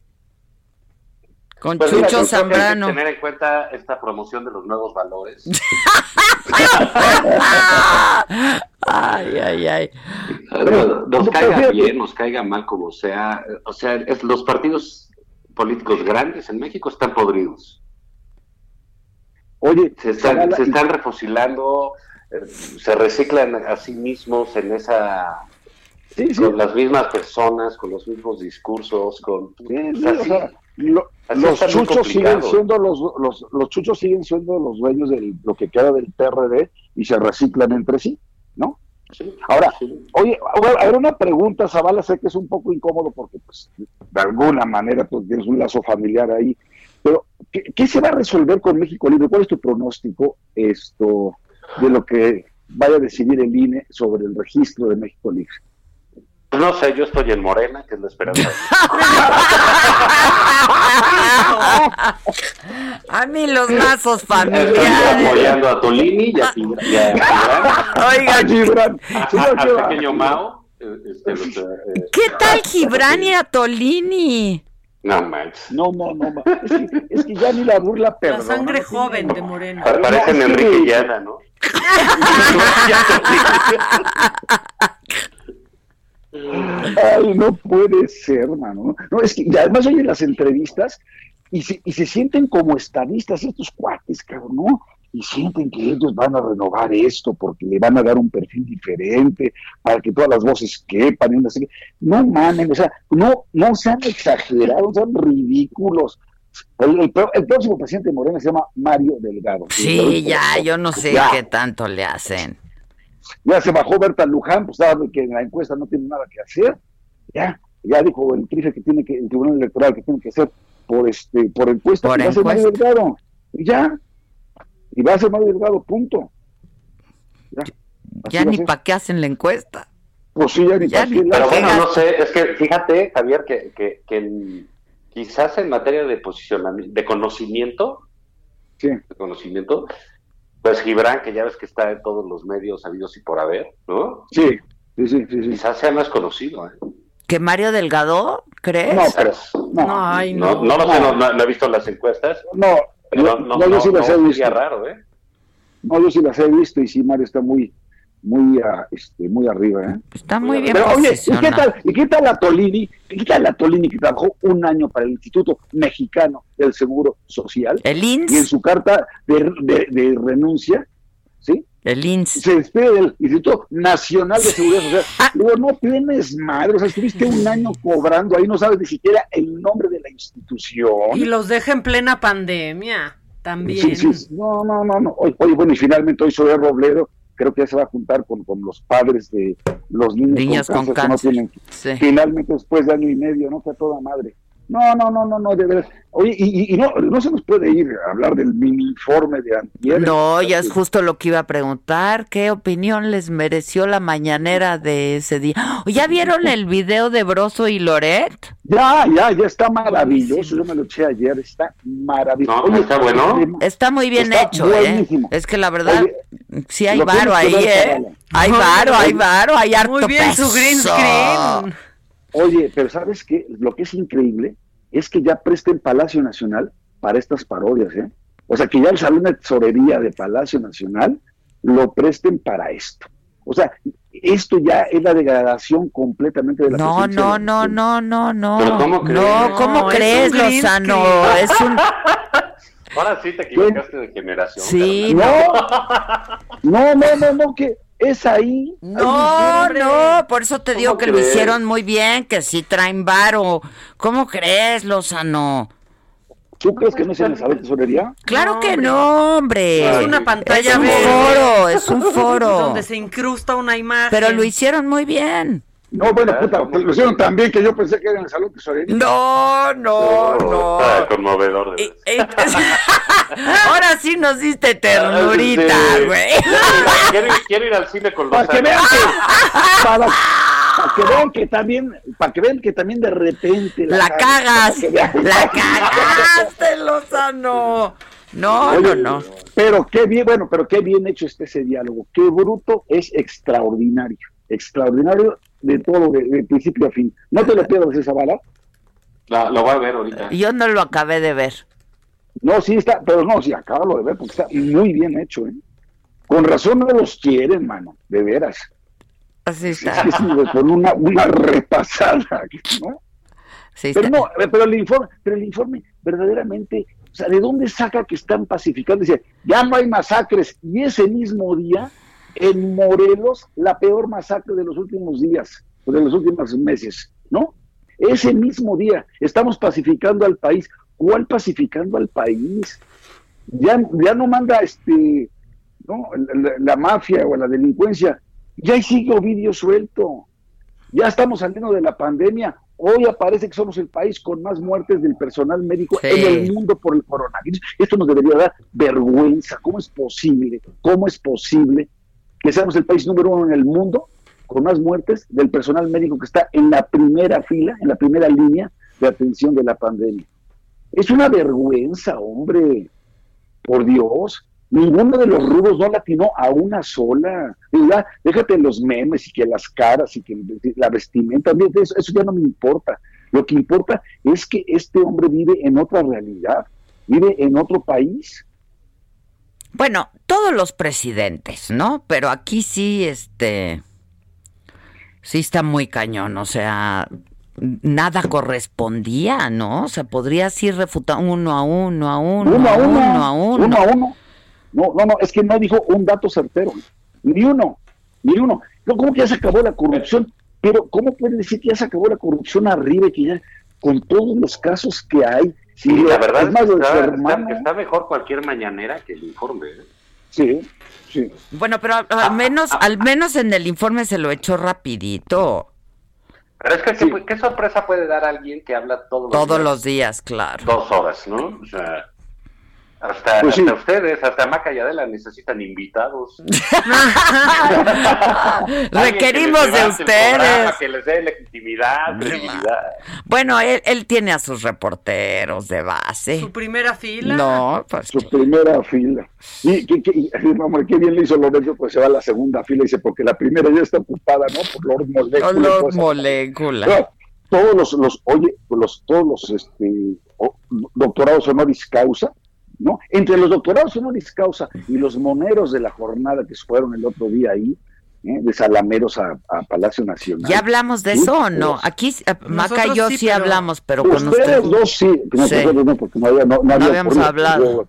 Con Pues Chucho yo creo que hay que Zambrano. tener en cuenta esta promoción de los nuevos valores. Ay, ay, ay. Nos, caiga bien, nos caiga mal, como sea. O sea, es- los partidos políticos grandes en México están podridos. Oye, Se están, se están refocilando, eh, se reciclan a sí mismos en esa... Sí, sí. Con las mismas personas, con los mismos discursos, con... Sí, o sí, sea, o sí, sea, lo- así los chuchos siguen siendo los, los, los chuchos siguen siendo los dueños de lo que queda del PRD y se reciclan entre sí, ¿no? Ahora, oye, a ver, una pregunta, Zavala, sé que es un poco incómodo porque, pues, de alguna manera pues, tienes un lazo familiar ahí, pero ¿qué, se va a resolver con México Libre? ¿Cuál es tu pronóstico esto de lo que vaya a decidir el INE sobre el registro de México Libre? No sé, yo estoy en Morena, que es la esperanza. [laughs] a mí los lazos familiares. Estoy apoyando a Tolini y a, Gibran. Oiga, Gibran. al pequeño Mao. Eh, este, eh, ¿Qué tal Gibran y a Tolini? No manches. No, no, no. Es que, es que ya ni la burla perdona. La sangre joven de Morena. Parecen Enrique y Ana, ¿no? [laughs] [laughs] Ay, no puede ser, mano. No, es que además oyen las entrevistas y se, y se sienten como estadistas estos cuates, cabrón, ¿no? Y sienten que ellos van a renovar esto porque le van a dar un perfil diferente para que todas las voces quepan y no sé No mamen, o sea, no, no sean exagerados, sean ridículos. El, próximo presidente de Morena se llama Mario Delgado. Sí, ya, yo no sé qué tanto le hacen. Ya se bajó Berta Luján, pues sabe que en la encuesta no tiene nada que hacer. Ya, ya dijo el trife que tiene que, el Tribunal Electoral que tiene que hacer por este, por encuesta, por y va a ser Mario Delgado. Y ya. Y va a ser Mario Delgado, punto. Ya, ya ni para qué hacen la encuesta. Pues sí, ya ni para qué. Pero bueno, no sé, es que fíjate, Javier, que, que, que quizás en materia de posicionamiento, de conocimiento, sí. de conocimiento, pues Gibran, que ya ves que está en todos los medios habidos y por haber, ¿no? Sí, sí, sí. sí, Quizás sea más conocido, ¿eh? ¿Que Mario Delgado, crees? No, pero, no, no, Ay, no, no, lo sé, no, he visto las encuestas. No, pero no, yo sí las he visto. raro, ¿eh? No, yo sí las he visto y sí, Mario está muy, muy, uh, este, muy arriba, ¿eh? Está muy bien Pero, oye, ¿y qué, tal, ¿y qué tal la Tolini? ¿Y qué tal la Tolini que trabajó un año para el Instituto Mexicano del Seguro Social? El INS. Y en su carta de, de, de renuncia, ¿sí? El INS. Se despide del Instituto Nacional de Seguridad Social. Digo, no tienes madre, o sea, estuviste un año cobrando ahí, no sabes ni siquiera el nombre de la institución. Y los deja en plena pandemia, también. Sí, sí, no, no, no, no. Oye, bueno, y finalmente hoy soy Robledo, creo que ya se va a juntar con, con los padres de los niños Niñas con cáncer. Con cáncer. No tienen, sí. Finalmente, después de año y medio, ¿no? Que a toda madre. No, no, no, no, no, de verdad. Oye, y, y, no, no se nos puede ir a hablar del mini informe de antier. No, ya es justo lo que iba a preguntar. ¿Qué opinión les mereció la mañanera de ese día? [gasps] ¿Ya vieron el video de Broso y Loret? Ya, ya, ya está maravilloso. Yo me lo eché ayer, está maravilloso. No, Oye, está bueno. Está muy bien Está hecho, buenísimo. ¿eh? Es que la verdad, Oye, sí hay varo ahí, ¿eh? Hay varo, hay varo, hay harto Muy bien su green peso. screen. Oye, pero ¿sabes qué? Lo que es increíble es que ya presten Palacio Nacional para estas parodias, ¿eh? O sea, que ya el Salón de Tesorería de Palacio Nacional lo presten para esto. O sea, esto ya es la degradación completamente de la No, no, de- no, no, no, no. ¿Pero cómo crees? No, ¿cómo No, es crees, Lozano? Es un... Ahora sí te equivocaste de generación. Sí. No, no, no, no, no, que es ahí. No, no, por eso te digo ¿Cómo que lo hicieron muy bien, que sí traen varo. ¿Cómo crees, Lozano? ¿Tú crees que no es en el Salón de Tesorería? Claro No, que hombre. no, hombre. Es una pantalla Es un verde. foro, es un [laughs] foro. Donde se incrusta una imagen. Pero lo hicieron muy bien. No, bueno, puta, lo hicieron tan bien que yo pensé que era en el Salón de Tesorería. No, no, no. Está conmovedor. De Eh, [laughs] Ahora sí nos diste ternurita, Sí. güey. quiero, ir- quiero ir al cine con los Para que vean que, para, para que vean que también, para que vean que también de repente La cagas, para que vean. la [laughs] cagaste, Lozano. No, no, Oye, no. Pero qué bien, bueno, pero qué bien hecho está ese diálogo. Qué bruto es extraordinario. Extraordinario de todo, de, de principio a fin. No te lo pierdas esa bala. La- lo voy a ver ahorita. Yo no lo acabé de ver. No, sí está, pero no, sí, acábalo de ver porque está muy bien hecho, ¿eh? Con razón no los quieren, mano, de veras. Así Es está. que sí, con una, una repasada, [laughs] ¿no? Sí Pero está. no, pero el informe, pero el informe verdaderamente, o sea, ¿de dónde saca que están pacificando? Dice, ya no hay masacres, y ese mismo día, en Morelos, la peor masacre de los últimos días, o de los últimos meses, ¿no? Ese mismo día, estamos pacificando al país. ¿Cuál pacificando al país? Ya, ya no manda este, ¿no? La, mafia o la delincuencia, ya sigue Ovidio suelto. Ya estamos saliendo de la pandemia. Hoy aparece que somos el país con más muertes del personal médico en el mundo por el coronavirus. Esto nos debería dar vergüenza. ¿Cómo es posible? ¿Cómo es posible que seamos el país número uno en el mundo con más muertes del personal médico que está en la primera fila, en la primera línea de atención de la pandemia? Es una vergüenza, hombre. Por Dios. Ninguno de los rubros no latinó a una sola. Déjate los memes y que las caras y que la vestimenta, eso, eso ya no me importa. Lo que importa es que este hombre vive en otra realidad, vive en otro país. Bueno, todos los presidentes, ¿no? Pero aquí sí, este, sí está muy cañón, o sea, nada correspondía, ¿no? O sea, podría así refutar uno a uno, a uno, uno a uno, uno a uno. Uno a uno. No, no, no, es que no dijo un dato certero. Ni uno, ni uno. ¿Cómo que ya se acabó la corrupción? Pero, ¿cómo puede decir que ya se acabó la corrupción arriba y que ya, con todos los casos que hay? Sí, la verdad es, que está, mejor cualquier mañanera que el informe. ¿eh? Sí, sí. Bueno, pero al menos, al menos en el informe se lo echó rapidito. Pero es que, ¿qué, sorpresa puede dar alguien que habla todos los días? Todos los días, claro. Dos horas, ¿no? O sea, hasta, pues ustedes, hasta Maca y Adela necesitan invitados. [laughs] Requerimos de ustedes. Que les dé legitimidad, Bueno, él, él, tiene a sus reporteros de base. ¿Su primera fila? No, pues. Su primera fila. Y, qué bien le hizo Lorenzo, pues se va a la segunda fila y dice, porque la primera ya está ocupada, ¿no? Por Lord Molécula. todos los, los, oye, los, todos los este, doctorados honoris causa ¿no? Entre los doctorados honoris causa y los moneros de la jornada que fueron el otro día ahí, ¿eh? de Salameros a, Palacio Nacional. ¿Ya hablamos de eso o no? Aquí, eh, Maca y yo sí, hablamos, pero con ustedes dos sí, no, sí. no porque no, había, no, no, habíamos hablado.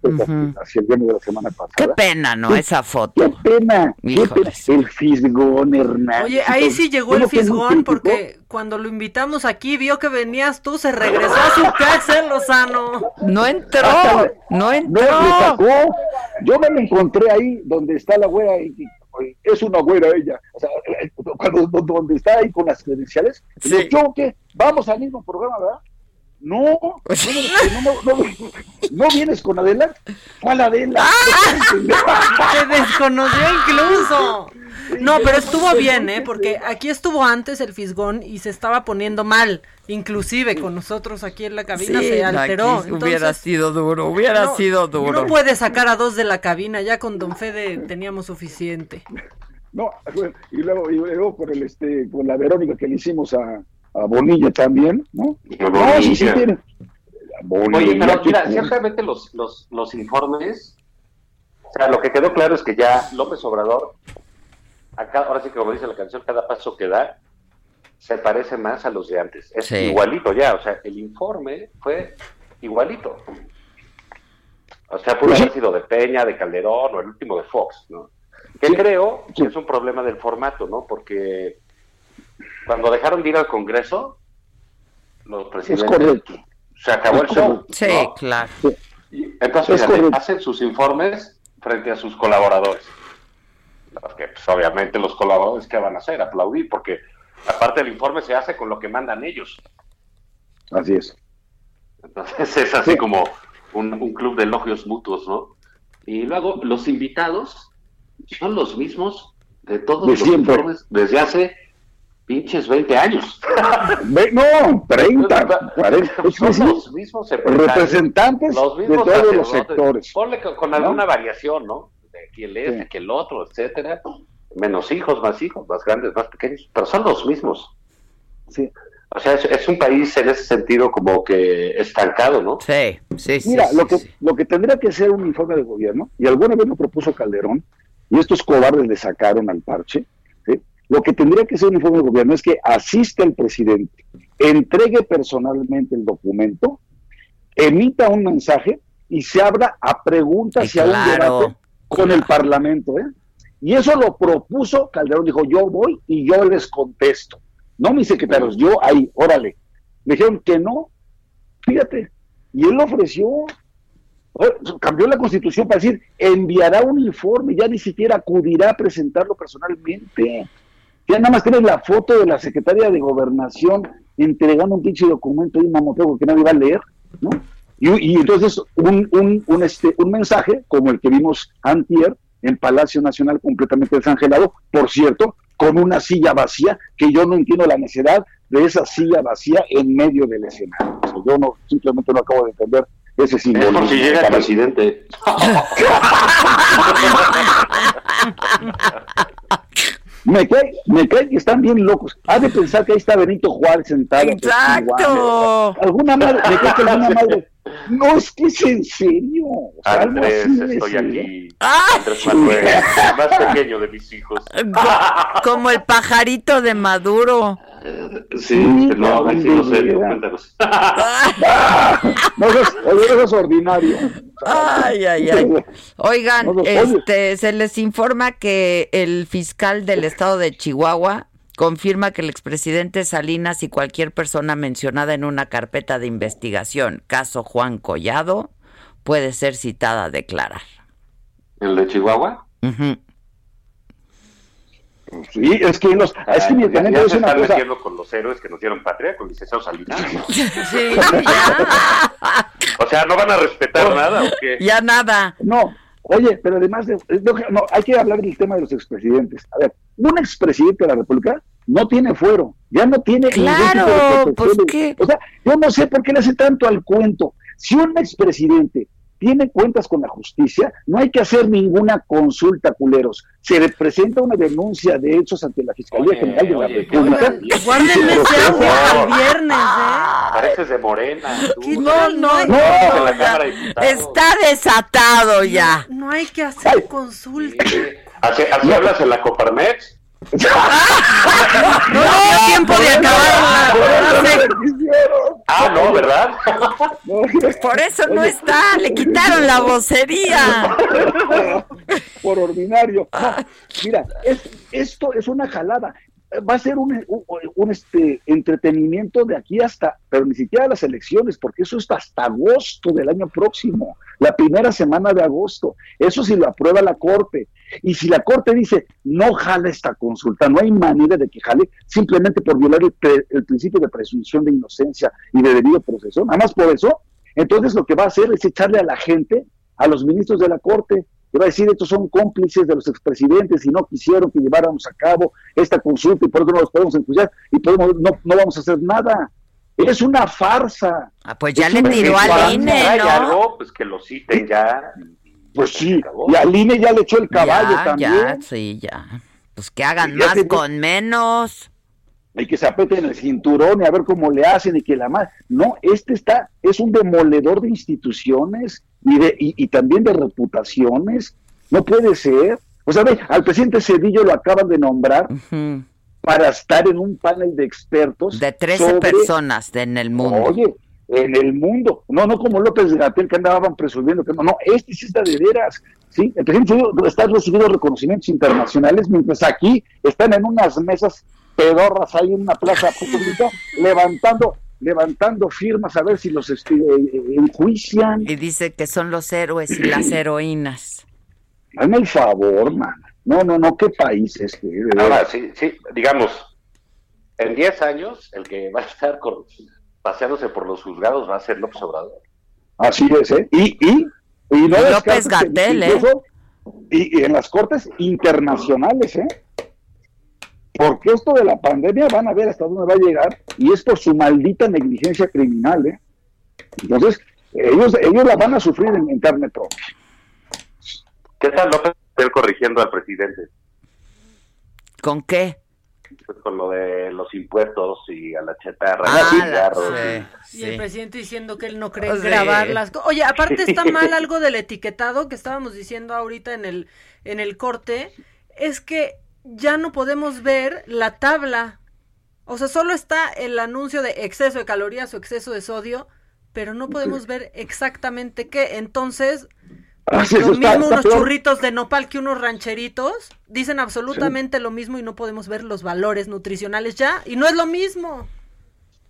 Hacia el viernes de la semana pasada. Qué pena, ¿no? Esa foto. Qué pena, qué pena. El fisgón, Hernán. Oye, ahí sí llegó el fisgón porque cuando lo invitamos aquí vio que venías tú, se regresó a su [laughs] casa en Lozano. No entró, no entró. sacó. Yo me lo encontré ahí donde está la güera y es una güera ella. O sea, cuando, donde está ahí con las credenciales, yo qué, vamos al mismo programa, ¿verdad? No, no, no, [laughs] no, vienes con Adela. ¿Cuál Adela? [laughs] ¡Ah! desconoció incluso. No, pero estuvo bien, ¿eh? Porque aquí estuvo antes el fisgón y se estaba poniendo mal. Inclusive con nosotros aquí en la cabina se alteró. hubiera sido duro, hubiera sido duro. No puede sacar a dos de la cabina, ya con Don Fede teníamos suficiente. No, y luego, y luego con, el, este, con la Verónica que le hicimos a, a Bonilla también, ¿no? No, sí, sí tiene. Oye, pero mira, ciertamente los, los, los informes, o sea, lo que quedó claro es que ya López Obrador, acá, ahora sí que como dice la canción, cada paso que da, se parece más a los de antes. Es igualito ya, o sea, el informe fue igualito. O sea, pudo haber sido de Peña, de Calderón o el último de Fox, ¿no? Que creo que es un problema del formato, ¿no? Porque cuando dejaron de ir al Congreso, los presidentes se acabó el show. Sí, claro. Entonces, hacen sus informes frente a sus colaboradores. Porque, pues, obviamente, los colaboradores, ¿qué van a hacer? Aplaudir, porque aparte del informe se hace con lo que mandan ellos. Así es. Entonces, es así como un, club de elogios mutuos, ¿no? Y luego, los invitados son los mismos de todos los informes desde hace pinches 20 años. no, 30, 40. Son los mismos representantes los mismos de todos los sectores. Ponle con, alguna variación, ¿no? De quién es, de que el otro, etcétera. Menos hijos, más hijos, más grandes, más pequeños, pero son los mismos. Sí. O sea, es, un país en ese sentido como que estancado, ¿no? Sí, sí, sí. Mira, lo, que, lo que tendría que ser un informe de gobierno, y alguna vez lo propuso Calderón, y estos cobardes le sacaron al parche, lo que tendría que ser un informe de gobierno es que asista el presidente, entregue personalmente el documento, emita un mensaje y se abra a preguntas y, a un debate con el Parlamento. ¿eh? Y eso lo propuso Calderón, dijo, yo voy y yo les contesto. No mis secretarios, yo ahí, órale. Me dijeron que no, fíjate, y él lo ofreció. Cambió la constitución para decir, enviará un informe, ya ni siquiera acudirá a presentarlo personalmente. Ya nada más tienes la foto de la secretaria de gobernación entregando un pinche documento y un mamoteo que nadie va a leer, ¿no? Y, entonces un, un, un, este, un mensaje como el que vimos antier en Palacio Nacional completamente desangelado, por cierto, con una silla vacía, que yo no entiendo la necesidad de esa silla vacía en medio del escenario. yo no, simplemente no acabo de entender ese simbolismo. Es por si llega el presidente. [laughs] Me cae, me cae que están bien locos. Ha de pensar que ahí está Benito Juárez sentado. ¡Exacto! Alguna madre, me cae que alguna madre. No, es que es en serio. Andrés, estoy aquí. Andrés Manuel, el más pequeño de mis hijos. [laughs] Como el pajarito de Maduro. Sí, no, sí, no sé, cuéntanos. [laughs] no, eso es ordinario. Ay, ay, ay. [laughs] Oigan, este, se les informa que el fiscal del estado de Chihuahua confirma que el expresidente Salinas y cualquier persona mencionada en una carpeta de investigación, caso Juan Collado, puede ser citada a declarar. ¿El de Chihuahua? Sí, es que los, es que ya, ya, ya se están metiendo con los héroes que nos dieron patria, con licenciado Salinas. Sí, [laughs] ya. [laughs] o sea, ¿no van a respetar nada o qué? Ya nada. No, oye, pero además, de, no, hay que hablar del tema de los expresidentes. A ver, un expresidente de la República no tiene fuero, ya no tiene claro, pues qué. O sea, yo no sé por qué le hace tanto al cuento. Si un expresidente tiene cuentas con la justicia, no hay que hacer ninguna consulta, culeros. Se le presenta una denuncia de hechos ante la Fiscalía General de la República. Guárdenme ese el viernes, ¿eh? Pareces de morena. No, no, no. Está desatado ya. No hay que hacer consulta. ¿Así, hablas en la Coparmex? No dio tiempo de acabar. Ah, no, ¿verdad? Por eso no está, le quitaron la vocería. Por ordinario. mira, esto es una jalada va a ser un, un, este entretenimiento de aquí hasta, pero ni siquiera las elecciones, porque eso está hasta agosto del año próximo, la primera semana de agosto. Eso si lo aprueba la Corte. Y si la Corte dice, no jale esta consulta, no hay manera de que jale, simplemente por violar el, principio de presunción de inocencia y de debido proceso, nada más por eso, entonces lo que va a hacer es echarle a la gente, a los ministros de la Corte, que va a decir, estos son cómplices de los expresidentes y no quisieron que lleváramos a cabo esta consulta y por eso no los podemos enjuiciar y podemos, no, no vamos a hacer nada. Es una farsa. Ah, pues ya le tiró al INE, ¿no? algo, pues que lo citen ya. Pues sí, y al INE ya le echó el caballo también. Ya, sí, ya. Pues que hagan más con menos. Y que se apeten el cinturón y a ver cómo le hacen y que la más. No, este está, es un demoledor de instituciones y, de, y, también de reputaciones. No puede ser. O sea, ve, al presidente Cedillo lo acaban de nombrar para estar en un panel de expertos. De 13 personas en el mundo. Oye, en el mundo. No, no como López Gatel que andaban presumiendo que no, no, este sí está de veras. ¿sí? El presidente está recibiendo reconocimientos internacionales, mientras aquí están en unas mesas pedorras ahí en una plaza pública levantando levantando firmas a ver si los este, eh, enjuician. Y dice que son los héroes y las heroínas. Hazme el favor, man. No, no, no, qué país es que... Ahora, sí, sí, digamos, en 10 años, el que va a estar con, paseándose por los juzgados va a ser López Obrador. Así es, ¿eh? Y, y, y no López Gatel, ¿eh? Y, en las cortes internacionales, ¿eh? Porque esto de la pandemia van a ver hasta dónde va a llegar y es por su maldita negligencia criminal, ¿eh? Entonces, ellos, ellos la van a sufrir en, en carne propia. ¿Qué tal López corrigiendo al presidente? ¿Con qué? Pues, con lo de los impuestos y a la chatarra ah, y, el presidente diciendo que él no cree en grabar las cosas. Oye, aparte está mal algo del etiquetado que estábamos diciendo ahorita en el, en el corte, es que ya no podemos ver la tabla. O sea, solo está el anuncio de exceso de calorías o exceso de sodio, pero no podemos ver exactamente qué. Entonces, Ah, lo mismo unos churritos de nopal que unos rancheritos. Dicen absolutamente lo mismo y no podemos ver los valores nutricionales ya. Y no es lo mismo.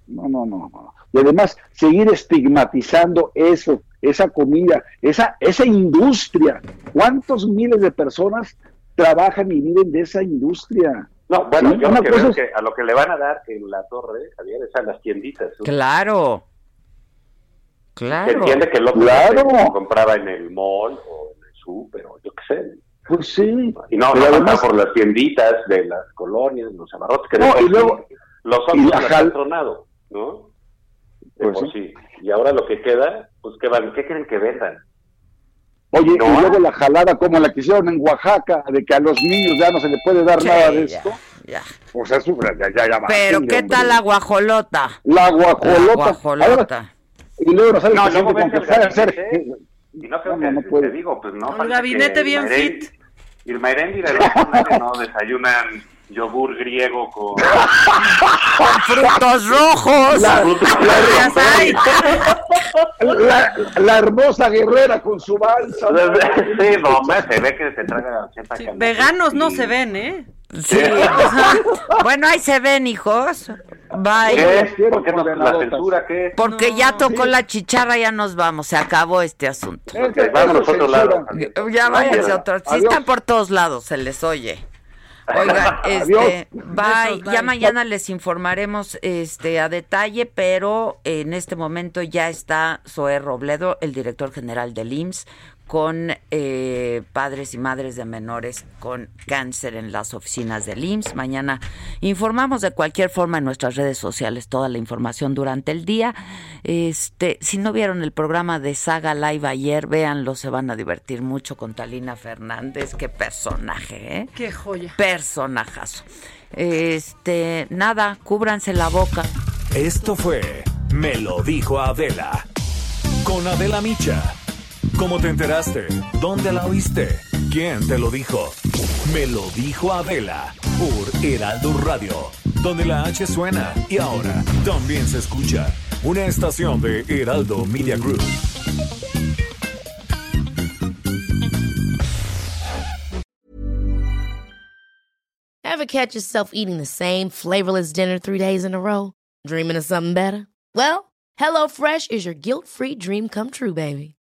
No, no, no, no. Y además, seguir estigmatizando eso, esa comida, esa, esa industria. ¿Cuántos miles de personas trabajan y viven de esa industria? No, bueno, yo lo que veo es que a lo que le van a dar en la torre, Javier, es a las tienditas. Claro. Claro. Se entiende que lo Claro. que compraba en el mall o en el súper o yo qué sé. Pues sí. Y no, Pero no además- por las tienditas de las colonias, los abarrotes que de No, y sí luego- los la los jal- han tronado, ¿no? Pues por sí. Y ahora lo que queda, pues ¿qué van? ¿Qué quieren que vendan? Oye, No. y luego la jalada como la que hicieron en Oaxaca, de que a los niños ya no se les puede dar Sí, nada de ya, esto. ya. O sea, eso, ya, ya, ya, Pero ¿qué hombre. tal la guajolota? La guajolota. La guajolota. Y luego nos sale No, el luego presidente ves con que sabe hacer. Y no creo No, que no te puede. digo, pues no. Un gabinete que bien fit. Irma y no desayunan yogur griego con... Con frutos rojos. La, la, la hermosa guerrera con su balsa. Sí, no, hombre, se ve que se traga 80 Sí, veganos no se ven, ¿eh? Sí. [laughs] bueno, ahí se ven, hijos. Bye. ¿Qué? ¿Por qué no? ¿La censura qué? Porque ya tocó la chicharra, ya nos vamos. Se acabó este asunto. Ok, vámonos a otro lado. Ya váyanse a otro. Sí Adiós. están por todos lados, se les oye. Oigan, [laughs] este, bye. Ya mañana les informaremos este a detalle, pero en este momento ya está Zoé Robledo, el director general del IMSS, con eh, padres y madres de menores con cáncer en las oficinas del IMSS. Mañana informamos de cualquier forma en nuestras redes sociales toda la información durante el día. Este, si no vieron el programa de Saga Live ayer, véanlo, se van a divertir mucho con Talina Fernández. Qué personaje, ¿eh? Qué joya. Personajazo. Este, nada, cúbranse la boca. Esto fue Me lo dijo Adela. Con Adela Micha. ¿Cómo te enteraste? ¿Dónde la oíste? ¿Quién te lo dijo? Me lo dijo Adela por Heraldo Radio, donde la H suena y ahora también se escucha. Una estación de Heraldo Media Group. Ever catch yourself eating the same flavorless dinner three days in a row? Dreaming of something better? Well, HelloFresh is your guilt-free dream come true, baby.